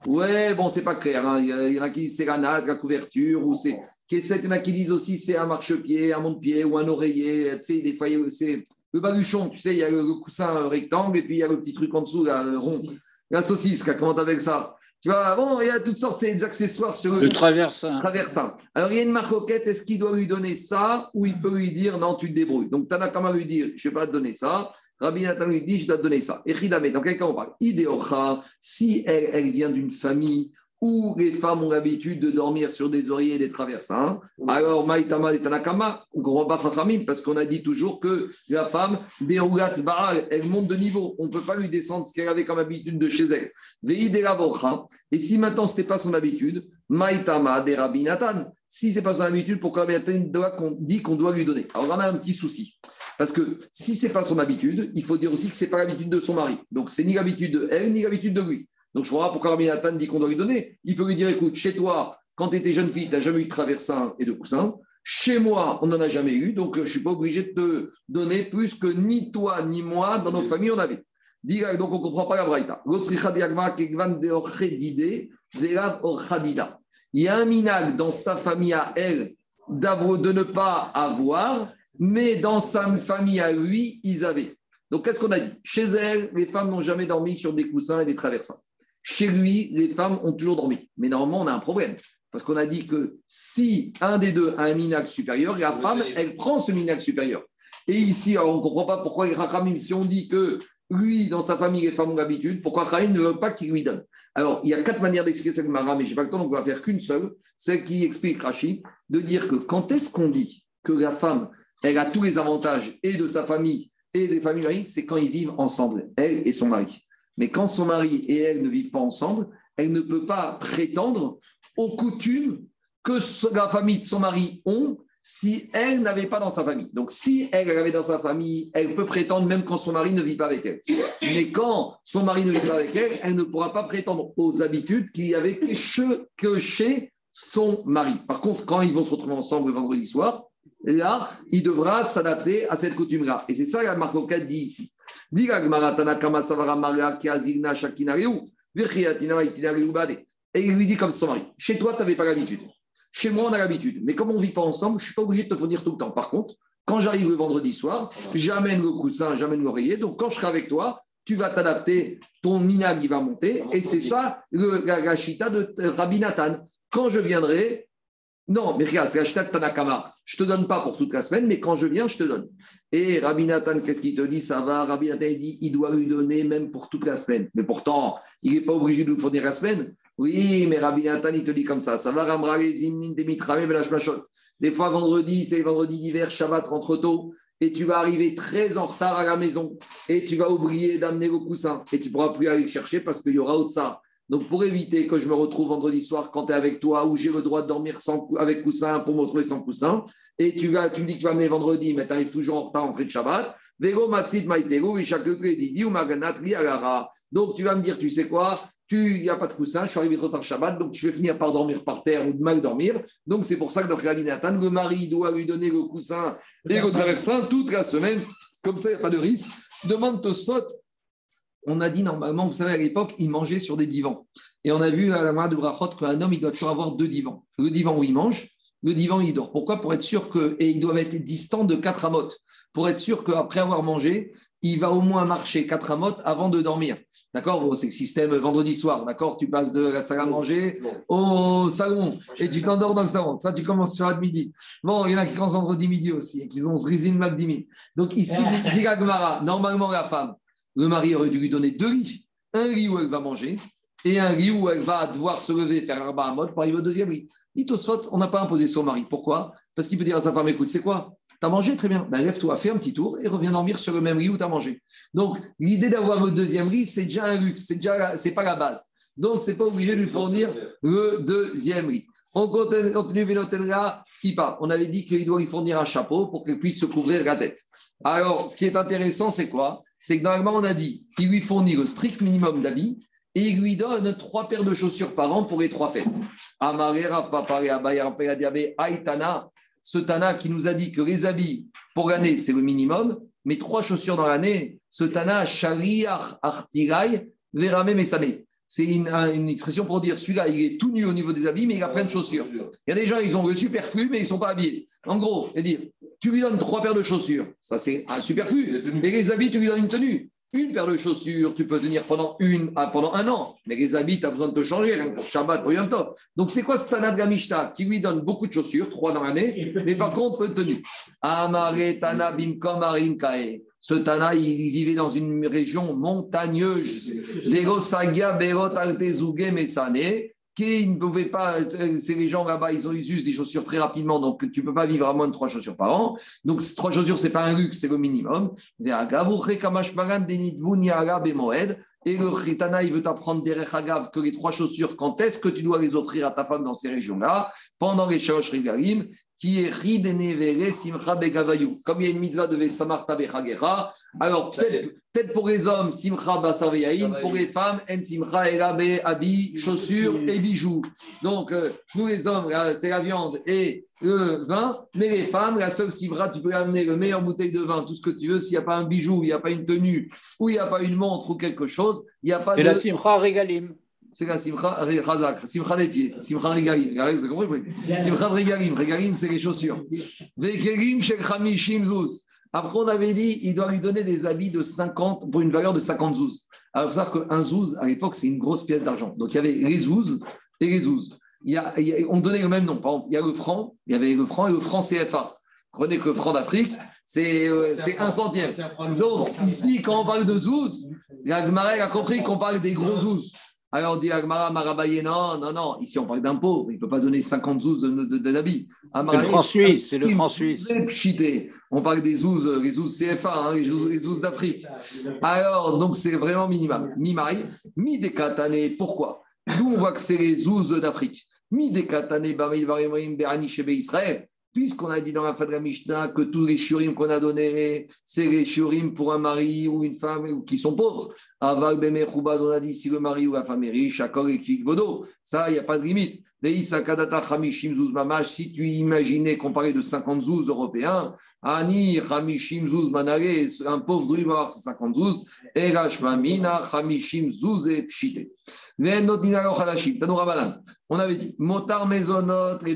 Ouais, bon, c'est pas clair. hein. Il y il en a qui disent c'est la natte, la couverture, ou c'est. Qu'est-ce qu'il y en a qui disent aussi c'est un marchepied, un monte-pied ou un oreiller. Tu sais, des il a- c'est le baluchon, tu sais, il y a le, coussin rectangle et puis il y a le petit truc en dessous, là, euh, rond. La saucisse, là, comment t'as avec ça? Tu vois, il y a toutes sortes d'accessoires sur le Le traversin. traversant. Alors, il y a une marcoquette, est-ce qu'il doit lui donner ça ou il peut lui dire non, tu te débrouilles Donc, Tanakama lui dire je ne vais pas te donner ça. Rabbi Nathan lui dit je dois te donner ça. Et Ridame, dans quel cas on parle? Idéocha, si elle, elle vient d'une famille où les femmes ont l'habitude de dormir sur des oreillers et des traversins, alors Maïtama et Tanakama, on ne comprend pas Chachamim parce qu'on a dit toujours que la femme, Berugat Baal, elle monte de niveau. On ne peut pas lui descendre ce qu'elle avait comme habitude de chez elle. Et si maintenant ce n'était pas son habitude, Maïtama de Rabbi Nathan. Si ce n'est pas son habitude, pourquoi Rabbi Nathan doit- qu'on dit qu'on doit lui donner? Alors on a un petit souci. Parce que si ce n'est pas son habitude, il faut dire aussi que ce n'est pas l'habitude de son mari. Donc c'est ni l'habitude de elle, ni l'habitude de lui. Donc je vois pourquoi Rabbi dit qu'on doit lui donner. Il peut lui dire écoute, chez toi, quand tu étais jeune fille, tu n'as jamais eu de traversin et de coussin. Chez moi, on n'en a jamais eu, donc euh, je ne suis pas obligé de te donner plus que ni toi ni moi, dans nos familles, on avait. Donc on ne comprend pas la braïta. Il y a un minag dans sa famille à elle de ne pas avoir, mais dans sa famille à lui, ils avaient. Donc qu'est-ce qu'on a dit? Chez elle, les femmes n'ont jamais dormi sur des coussins et des traversins. Chez lui, les femmes ont toujours dormi. Mais normalement, on a un problème. Parce qu'on a dit que si un des deux a un minac supérieur, la femme, elle prend ce minac supérieur. Et ici, on ne comprend pas pourquoi Rachamim, si on dit que lui, dans sa famille, les femmes ont l'habitude, pourquoi Rachamim ne veut pas qu'il lui donne? Alors, il y a quatre manières d'expliquer cette mara, mais je n'ai pas le temps, donc on va faire qu'une seule, celle qui explique Rachid, de dire que quand est-ce qu'on dit que la femme, elle a tous les avantages et de sa famille et des familles c'est quand ils vivent ensemble, elle et son mari. Mais quand son mari et elle ne vivent pas ensemble, elle ne peut pas prétendre aux coutumes que la famille de son mari ont si elle n'avait pas dans sa famille. Donc, si elle avait dans sa famille, elle peut prétendre même quand son mari ne vit pas avec elle. Mais quand son mari ne vit pas avec elle, elle ne pourra pas prétendre aux habitudes qu'il y avait que chez son mari. Par contre, quand ils vont se retrouver ensemble le vendredi soir, là, il devra s'adapter à cette coutume-là. Et c'est ça que la Marc dit ici. Et il lui dit comme son mari, chez toi, tu n'avais pas l'habitude. Chez moi, on a l'habitude. Mais comme on ne vit pas ensemble, je ne suis pas obligé de te fournir tout le temps. Par contre, quand j'arrive le vendredi soir, j'amène le coussin, j'amène l'oreiller. Donc, quand je serai avec toi, tu vas t'adapter, ton minag, il va monter. Et c'est ça le, la, de Rabbi Nathan. Quand je viendrai, non, mais regarde, c'est Tanakama. Je te donne pas pour toute la semaine, mais quand je viens, je te donne. Et Rabbi Nathan, qu'est-ce qu'il te dit? Ça va. Rabbi Nathan, dit il doit lui donner même pour toute la semaine. Mais pourtant, il n'est pas obligé de nous fournir la semaine. Oui, mais Rabbi Nathan, il te dit comme ça. Ça va, Des fois, vendredi, c'est vendredi d'hiver, Shabbat rentre tôt, et tu vas arriver très en retard à la maison, et tu vas oublier d'amener le coussin, et tu ne pourras plus aller chercher parce qu'il y aura ça. Donc, pour éviter que je me retrouve vendredi soir quand tu es avec toi, où j'ai le droit de dormir sans, avec coussin pour me retrouver sans coussin, et tu, vas, tu me dis que tu vas venir vendredi, mais tu arrives toujours en retard en fait de Shabbat, donc tu vas me dire, tu sais quoi, il n'y a pas de coussin, je suis arrivé trop tard Shabbat, donc je vais finir par dormir par terre ou de mal dormir. Donc c'est pour ça que dans Rabbi Nathan, le mari doit lui donner le coussin et le traversin toute la semaine. Comme ça, il n'y a pas de risque. Demande Tosfot on a dit normalement, vous savez, à l'époque, ils mangeaient sur des divans. Et on a vu à la main de Brachot qu'un homme, il doit toujours avoir deux divans. Le divan où il mange, le divan où il dort. Pourquoi? Pour être sûr que. Et ils doivent être distants de quatre amotes. Pour être sûr qu'après avoir mangé, il va au moins marcher quatre amotes avant de dormir. D'accord? C'est le système vendredi soir. D'accord? Tu passes de la salle à manger au salon et tu t'endors dans le salon. Toi, tu commences sur de midi. Bon, il y en a qui commencent vendredi midi aussi et qui ont ce résine Magdimi. Donc ici, dit normalement la femme, le mari aurait dû lui donner deux lits. Un lit où elle va manger et un lit où elle va devoir se lever, faire un à mode pour arriver au deuxième lit. Dit au on n'a pas imposé son mari. Pourquoi? Parce qu'il peut dire à sa femme écoute, c'est quoi? Tu as mangé? Très bien. Ben, lève-toi, fais un petit tour et reviens dormir sur le même lit où tu as mangé. Donc, l'idée d'avoir le deuxième lit, c'est déjà un luxe, c'est déjà pas la base. Donc, c'est pas obligé de lui fournir le deuxième lit. On continue. On avait dit qu'il doit lui fournir un chapeau pour qu'il puisse se couvrir la tête. Alors, ce qui est intéressant, c'est quoi? C'est que normalement, on a dit qu'il lui fournit le strict minimum d'habits et il lui donne trois paires de chaussures par an pour les trois fêtes. Aitana, ce Tana qui nous a dit que les habits pour l'année, c'est le minimum, mais trois chaussures dans l'année, ce Tana, Shariach Artirai, Verame Mesane c'est une, expression pour dire celui-là, il est tout nu au niveau des habits, mais il a plein de chaussures. Il y a des gens, ils ont le superflu, mais ils ne sont pas habillés. En gros, c'est dire, tu lui donnes trois paires de chaussures, ça c'est un superflu. Et les habits, tu lui donnes une tenue. Une paire de chaussures, tu peux tenir pendant, une, ah, pendant un an. Mais les habits, tu as besoin de te changer, pour Shabbat, pour Yom Donc, c'est quoi ce Tanad Gamishta qui lui donne beaucoup de chaussures, trois dans l'année, mais par contre, une tenue. Amare Tanabim Komarim Kae. Ce Tana, il vivait dans une région montagneuse. qui ne pouvait pas, euh, c'est les gens là-bas, ils ont usent des chaussures très rapidement, donc tu ne peux pas vivre à moins de trois chaussures par an. Donc trois chaussures, ce n'est pas un luxe, c'est le minimum. Et le Ritana, il veut t'apprendre des que les trois chaussures, quand est-ce que tu dois les offrir à ta femme dans ces régions-là? Pendant les Shalosh Rigalim, qui est Ridene Simcha Begavayou. Comme il y a une mitzvah de Vesamarta Bechagera, alors peut-être peut pour les hommes, Simcha Basarveyaïn, pour les femmes, En Simcha Elabe, habits, chaussures et bijoux. Donc, euh, nous les hommes, c'est la viande et le vin, mais les femmes, la seule Simcha, tu peux amener le meilleur bouteille de vin, tout ce que tu veux, s'il n'y a pas un bijou, il n'y a pas une tenue, ou il n'y a pas une montre ou quelque chose, il n'y a pas et de. la Simcha Regalim c'est la simcha razak, simcha des pieds, simcha regalim. Vous compris regalim, regalim c'est les chaussures. Vekelim shel chamishim zuz. Après, on avait dit, il doit lui donner des habits de 50 pour une valeur de 50 zouz. Alors, il faut savoir qu'un zouz, à l'époque, c'est une grosse pièce d'argent. Donc, il y avait les zouz et les zouz. Il y a, on donnait le même nom. Par exemple, il y a le franc, il y avait le franc et le franc CFA. Comprenez que le franc d'Afrique, c'est euh, un centième. Donc, ici, quand on parle de zouz, la a compris qu'on parle des gros zouz. Alors, dit Agmara, Marabaye, non, non, non, ici on parle d'un pauvre, il ne peut pas donner 50 zouz de, de, de l'habit. C'est le franc suisse, c'est le franc suisse. On parle des zouz, les zouz CFA, hein, les zouz, d'Afrique. Alors, donc c'est vraiment minimum. Mi-maille, mi-décatané, pourquoi? D'où on voit que c'est les zouz d'Afrique. Mi-décatané, Israël puisqu'on a dit dans la fin de la Mishnah que tous les shurim qu'on a donnés, c'est les shurim pour un mari ou une femme qui sont pauvres. Aval on a dit si le mari ou la femme est riche, accord et vodo. Ça, il n'y a pas de limite. Si tu imaginais qu'on parlait de 50 zouz européens, Ani Hamishim zouz manare, un pauvre doit avoir 50 zouz, et Rashmamina Hamishim zouz et pshite. On avait dit, motar mezonot et.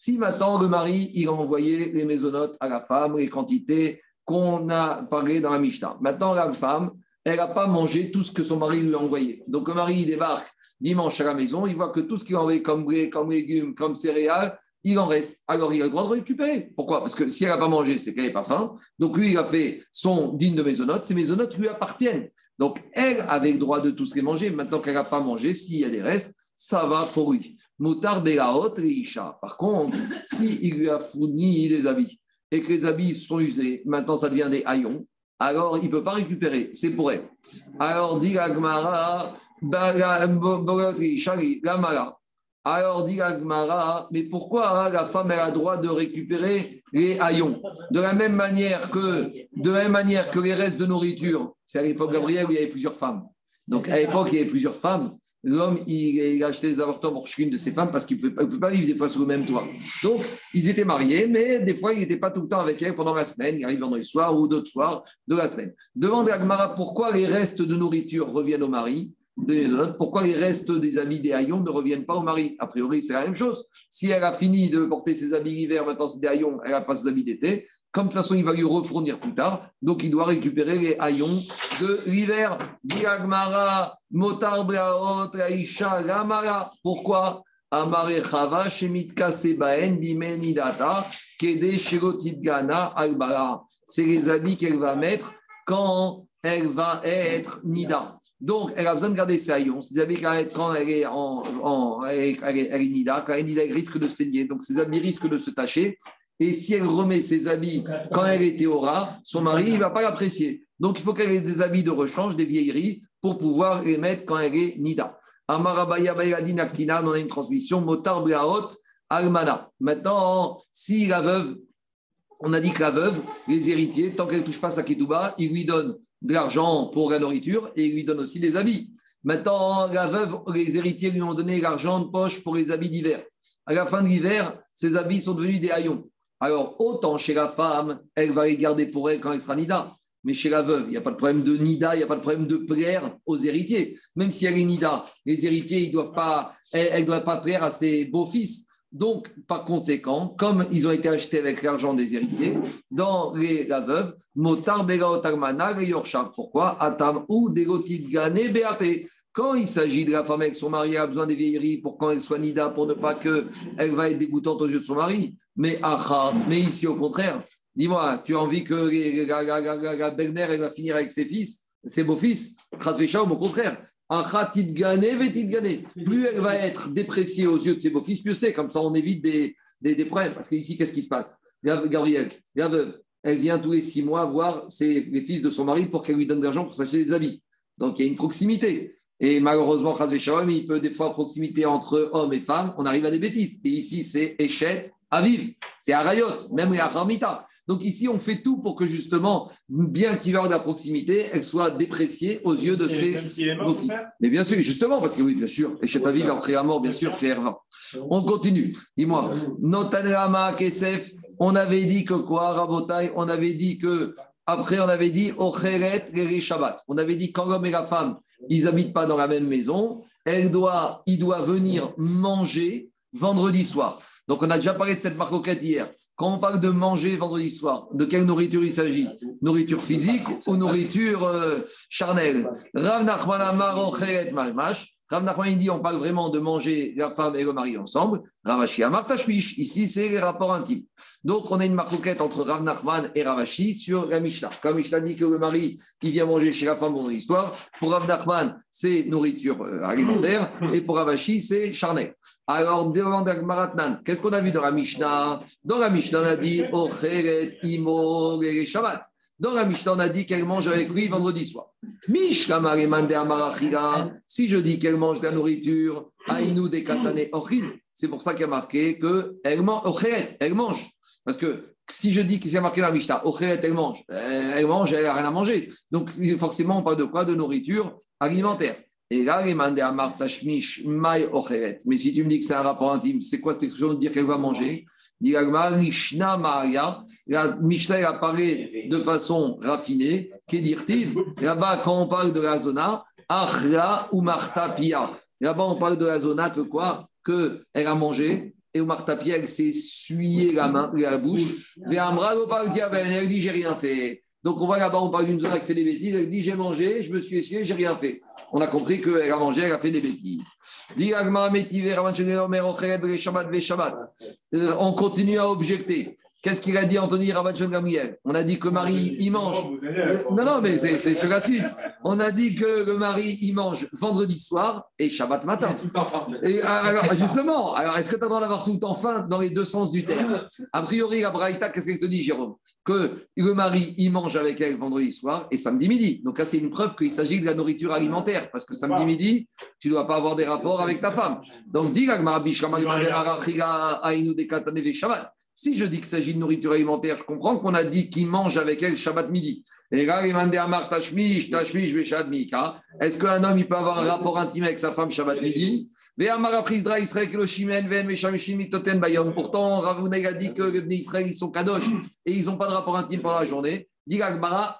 Si maintenant le mari, il a envoyé les maisonnotes à la femme, les quantités qu'on a parlé dans la Mishnah. Maintenant, la femme, elle n'a pas mangé tout ce que son mari lui a envoyé. Donc le mari, il débarque dimanche à la maison, il voit que tout ce qu'il a envoyé comme blé, comme légumes, comme céréales, il en reste. Alors il a le droit de récupérer. Pourquoi? Parce que si elle n'a pas mangé, c'est qu'elle n'est pas faim. Donc lui, il a fait son digne de maisonnote. Ces maisonnotes lui appartiennent. Donc elle avait le droit de tout ce qu'elle mangeait. Maintenant qu'elle n'a pas mangé, s'il y a des restes, ça va pour lui. Motar Belaot Isha. Par contre, s'il lui a fourni des habits et que les habits sont usés, maintenant ça devient des haillons, alors il ne peut pas récupérer, c'est pour elle. Alors dit Agmara, alors dit Agmara, mais pourquoi la femme a le droit de récupérer les haillons? De la même manière que, de la même manière que les restes de nourriture, c'est à l'époque Gabriel où il y avait plusieurs femmes. Donc à l'époque, il y avait plusieurs femmes l'homme, il, a acheté des avortements pour chacune de ses femmes parce qu'il ne pouvait, pas vivre des fois sur le même toit. Donc, ils étaient mariés, mais des fois, il n'était pas tout le temps avec elle pendant la semaine. Il arrive vendredi soir ou d'autres soirs de la semaine. À Agmara pourquoi les restes de nourriture reviennent au mari. Pourquoi les restes des habits des haillons ne reviennent pas au mari? A priori, c'est la même chose. Si elle a fini de porter ses habits d'hiver, maintenant c'est des haillons, elle n'a pas ses habits d'été. Comme de toute façon, il va lui refournir plus tard, donc il doit récupérer les haillons de l'hiver. Diagmara, Motar Aisha, Gamara. Pourquoi? Amare Shemitka Sebaen, Kede Albara. C'est les habits qu'elle va mettre quand elle va être Nida. Donc, elle a besoin de garder ses haillons. Ces habits, quand elle est, en, en elle, est, Nida, quand elle est Nida, elle risque de saigner. Donc, ces habits risquent de se tacher. Et si elle remet ses habits quand elle était au rat, son mari, il ne va pas l'apprécier. Donc, il faut qu'elle ait des habits de rechange, des vieilleries, pour pouvoir les mettre quand elle est nida. Amarabaya Naktina, on a une transmission, Motar Blaot, Almana. Maintenant, si la veuve, on a dit que la veuve, les héritiers, tant qu'elle ne touche pas sa ketouba, ils lui donnent de l'argent pour la nourriture et ils lui donnent aussi des habits. Maintenant, la veuve, les héritiers lui ont donné l'argent de poche pour les habits d'hiver. À la fin de l'hiver, ces habits sont devenus des haillons. Alors, autant chez la femme, elle va les garder pour elle quand elle sera nida. Mais chez la veuve, il n'y a pas de problème de nida, il n'y a pas de problème de plaire aux héritiers. Même si elle est nida, les héritiers, ils doivent pas, elle ne doit pas plaire à ses beaux-fils. Donc, par conséquent, comme ils ont été achetés avec l'argent des héritiers, dans les, la veuve, motar Pourquoi? Atam ou degotit gane. Quand il s'agit de la femme avec son mari, elle a besoin des vieilleries pour quand elle soit nida, pour ne pas qu'elle va être dégoûtante aux yeux de son mari. Mais, mais ici, au contraire, dis-moi, tu as envie que la, belle-mère va finir avec ses fils, ses beaux-fils? Au contraire. Plus elle va être dépréciée aux yeux de ses beaux-fils, mieux c'est. Comme ça, on évite des. Parce qu'ici, qu'est-ce qui se passe? Gabriel, elle vient six mois voir les fils de son mari pour qu'elle lui donne de l'argent pour s'acheter des habits. Donc, il y a une proximité. Et malheureusement, il peut des fois proximité entre hommes et femmes, on arrive à des bêtises. Et ici, c'est échette Aviv, c'est Arayot, même les Aramita. Donc ici, on fait tout pour que justement, bien qu'il y ait de la proximité, elle soit dépréciée aux yeux de ses fils. Mais bien sûr, justement, parce que oui, bien sûr, et chez Aviv, après la mort, bien sûr, c'est Herva. On continue. Dis-moi, Notanama Kesef, on avait dit que quoi, Rabotai? On avait dit que, après, on avait dit Ocheret Shabbat. On avait dit quand l'homme et la femme, ils n'habitent pas dans la même maison, elle doit, il doit venir manger vendredi soir. Donc, on a déjà parlé de cette marcoquette hier. Quand on parle de manger vendredi soir, de quelle nourriture il s'agit? Nourriture physique ou nourriture euh, charnelle? Rav Nachman dit on parle vraiment de manger la femme et le mari ensemble. Ravashi Amar Tashmish, ici c'est les rapports intimes. Donc on a une marcoquette entre Rav Nachman et Ravashi sur la Mishnah. Comme Mishnah dit que le mari qui vient manger chez la femme dans l'histoire, pour Rav Nachman c'est nourriture euh, alimentaire et pour Ravashi c'est charnel. Alors, devant Maratnan, qu'est-ce qu'on a vu dans la Mishnah? Dans la Mishnah, on a dit Ocheret, Imo, Shabbat. Dans la Mishnah, on a dit qu'elle mange avec lui vendredi soir. Si je dis qu'elle mange de la nourriture, Aïnou de Katane c'est pour ça qu'il y a marqué qu'elle mange. Parce que si je dis qu'il y a marqué dans la Mishnah, Ocheret, elle mange, elle mange, elle n'a rien à manger. Donc forcément, on parle de quoi? De nourriture alimentaire. Et là. Mais si tu me dis que c'est un rapport intime, c'est quoi cette expression de dire qu'elle va manger? La Mishnah a parlé de façon raffinée. Qu'est dire-t-il Là-bas, quand on parle de la zona, Achla ou Martapia. Là-bas, on parle de la zona que quoi? Qu'elle a mangé et Martapia, elle s'est essuyé la main, la bouche. Elle dit J'ai rien fait. Donc, on va là-bas, on parle d'une zone qui fait des bêtises. Elle dit J'ai mangé, je me suis essuyé, j'ai rien fait. On a compris qu'elle a mangé, elle a fait des bêtises. Euh, on continue à objecter. Qu'est-ce qu'il a dit Anthony Ravachon Gamriel? On a dit que Marie, il mange. Non, non, mais c'est sur la suite. On a dit que le mari, il mange vendredi soir et Shabbat matin. Et ah, alors, justement, alors est-ce que tu as le droit d'avoir tout le temps faim dans les deux sens du terme? A priori, la Braïta, qu'est-ce qu'elle te dit, Jérôme? Que le mari, il mange avec elle vendredi soir et samedi midi. Donc là, c'est une preuve qu'il s'agit de la nourriture alimentaire. Parce que samedi midi, tu ne dois pas avoir des rapports avec ta femme. Donc, dis. Si je dis qu'il s'agit de nourriture alimentaire, je comprends qu'on a dit qu'il mange avec elle Shabbat midi. Est-ce qu'un homme il peut avoir un rapport intime avec sa femme Shabbat midi? Pourtant, Ravuneg a dit que les Israël ils sont kadosh et ils n'ont pas de rapport intime pendant la journée. Dit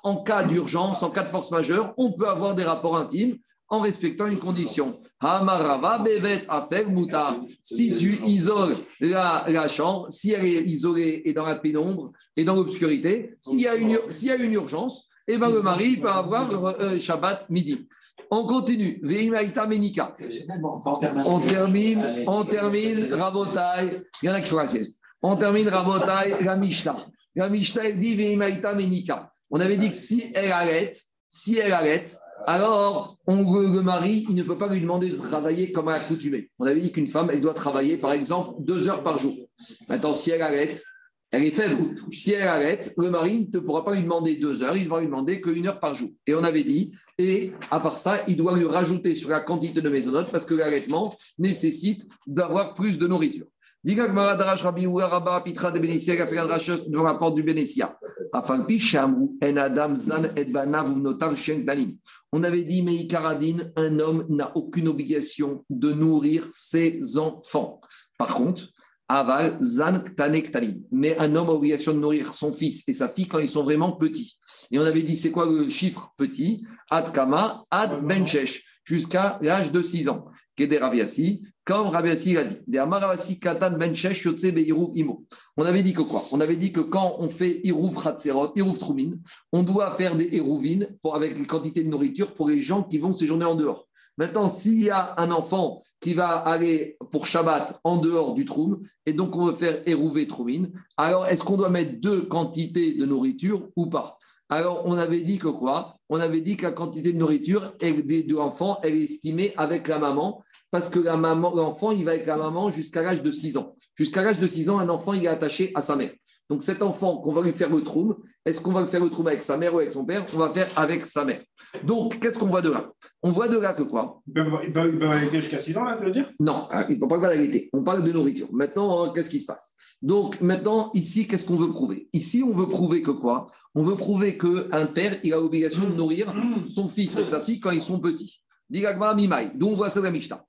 en cas d'urgence, en cas de force majeure, on peut avoir des rapports intimes en respectant une condition. Bevet. Si tu isoles la, chambre, si elle est isolée et dans la pénombre et dans l'obscurité, s'il y, a une, y a une urgence, eh ben, le mari peut avoir euh, Shabbat midi. On continue. Menika. On termine, on termine Rabotai. Il y en a qui font la sieste. On termine Rabotai, la Mishnah. La Mishnah, elle dit Menika. On avait dit que si elle arrête, si elle arrête, alors on, le mari, il ne peut pas lui demander de travailler comme à l'accoutumée. On avait dit qu'une femme, elle doit travailler, par exemple, deux heures par jour. Maintenant, si elle arrête, elle est faible. Si elle arrête, le mari ne pourra pas lui demander deux heures, il va lui demander qu'une heure par jour. Et on avait dit, et à part ça, il doit lui rajouter sur la quantité de maisonnotes parce que l'allaitement nécessite d'avoir plus de nourriture. Devant la porte du. On avait dit, mais un homme n'a aucune obligation de nourrir ses enfants. Par contre, Aval, Zan, Mais un homme a obligation de nourrir son fils et sa fille quand ils sont vraiment petits. Et on avait dit, c'est quoi le chiffre petit? Ad Kama, Ad Benchesh, jusqu'à l'âge de 6 ans. Keder comme Rabbi Assi a dit, ben on avait dit que quoi? On avait dit que quand on fait Irouv Hatzerot, Irouv Troumin, on doit faire des Irouvines pour, avec les quantités de nourriture pour les gens qui vont séjourner en dehors. Maintenant, s'il y a un enfant qui va aller pour Shabbat en dehors du Troum, et donc on veut faire Erouvé Troumin, alors est-ce qu'on doit mettre deux quantités de nourriture ou pas? Alors, on avait dit que quoi? On avait dit que la quantité de nourriture des deux enfants, elle est estimée avec la maman parce que l'enfant, il va avec la maman jusqu'à l'âge de 6 ans. Jusqu'à l'âge de 6 ans, un enfant, il est attaché à sa mère. Donc cet enfant qu'on va lui faire le troum, est-ce qu'on va le faire le troum avec sa mère ou avec son père? On va faire avec sa mère. Donc qu'est-ce qu'on voit de là? On voit de là que quoi? Ils peuvent allaiter jusqu'à 6 ans, là, ça veut dire? Non, hein, il ne faut pas d'allaiter. On parle de nourriture. Maintenant, hein, qu'est-ce qui se passe? Donc maintenant, ici, qu'est-ce qu'on veut prouver? Ici, on veut prouver que quoi? On veut prouver qu'un père, il a l'obligation de nourrir son fils et sa fille quand ils sont petits. D'où on voit ça dans la Mishnah.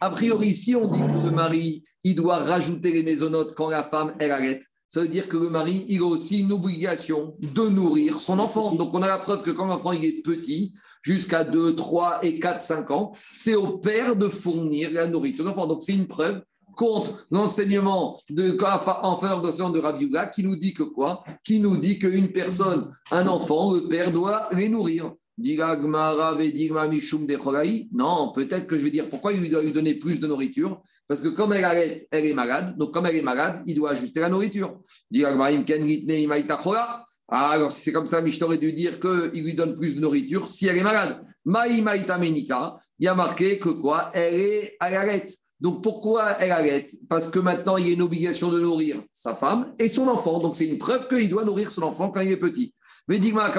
A priori, ici, on dit que le mari, il doit rajouter les maisonnotes quand la femme, elle arrête. Ça veut dire que le mari, il a aussi une obligation de nourrir son enfant. Donc, on a la preuve que quand l'enfant est petit, jusqu'à 2, 3 et 4, 5 ans, c'est au père de fournir la nourriture de l'enfant. Donc, c'est une preuve contre l'enseignement de, en faveur de de Rabbi Yuga, qui nous dit que quoi? Qui nous dit qu'une personne, un enfant, le père doit les nourrir. Non, peut-être que je vais dire pourquoi il doit lui donner plus de nourriture? Parce que comme elle arrête, elle est malade. Donc, comme elle est malade, il doit ajuster la nourriture. Ah, alors si c'est comme ça, mais je t'aurais dû dire qu'il lui donne plus de nourriture si elle est malade. il y a marqué que quoi? Elle est à. Donc pourquoi elle arrête? Parce que maintenant, il y a une obligation de nourrir sa femme et son enfant. Donc c'est une preuve qu'il doit nourrir son enfant quand il est petit. Mais dis-moi,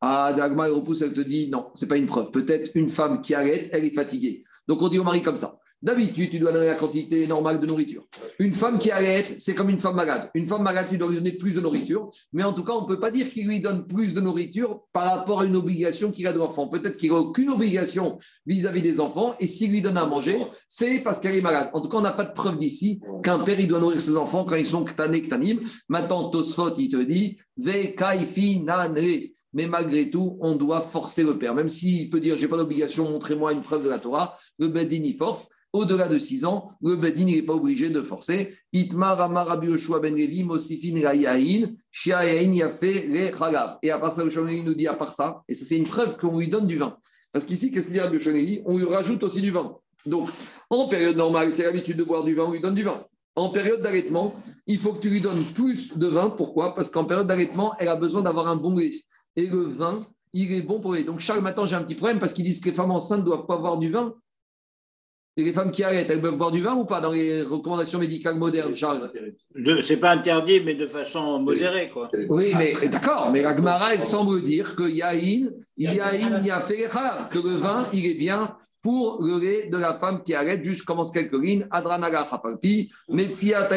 Ah, Dagma, elle repousse, elle te dit non, c'est pas une preuve. Peut-être une femme qui arrête, elle est fatiguée. Donc on dit au mari comme ça. D'habitude, tu dois donner la quantité normale de nourriture. Une femme qui arrête, c'est comme une femme malade. Une femme malade, tu dois lui donner plus de nourriture. Mais en tout cas, on ne peut pas dire qu'il lui donne plus de nourriture par rapport à une obligation qu'il a de l'enfant. Peut-être qu'il n'a aucune obligation vis-à-vis des enfants. Et s'il lui donne à manger, c'est parce qu'elle est malade. En tout cas, on n'a pas de preuve d'ici qu'un père, il doit nourrir ses enfants quand ils sont ktané, ktanim. Maintenant, Tosfot, il te dit, ve kaifi mais malgré tout, on doit forcer le père. Même s'il peut dire, j'ai pas d'obligation, montrez-moi une preuve de la Torah, le Bedin y force. Au-delà de 6 ans, le Bedin n'est pas obligé de forcer. Itmar Amar ben Mosifin Rayahin, Yafé le. Et à part ça, le nous dit à part ça, et ça c'est une preuve qu'on lui donne du vin. Parce qu'ici, qu'est-ce qu'il dit Rabbi Levi On lui rajoute aussi du vin. Donc, en période normale, c'est l'habitude de boire du vin, on lui donne du vin. En période d'allaitement, il faut que tu lui donnes plus de vin. Pourquoi? Parce qu'en période d'allaitement, elle a besoin d'avoir un bon lait. Et le vin, il est bon pour elle. Donc, Charles, maintenant, j'ai un petit problème parce qu'ils disent que les femmes enceintes ne doivent pas avoir du vin. Et les femmes qui arrêtent, elles peuvent boire du vin ou pas dans les recommandations médicales modernes, Charles C'est pas interdit, mais de façon modérée, quoi. Oui, mais d'accord. Mais la Gemara, elle semble dire que Yahin, Yahin, y a fait que le vin, il est bien pour le lait de la femme qui arrête, juste commence quelques lignes, Adranaga Chapalpi, Metsia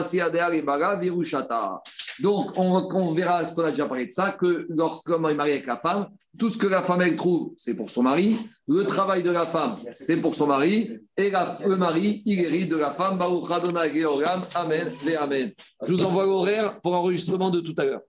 Siadea Lebara Virushata. Donc, on, verra ce qu'on a déjà parlé de ça, que lorsqu'on est marié avec la femme, tout ce que la femme elle trouve, c'est pour son mari. Le travail de la femme, c'est pour son mari. Et le mari, il hérite de la femme. Amen. Amen. Je vous envoie l'horaire pour l'enregistrement de tout à l'heure.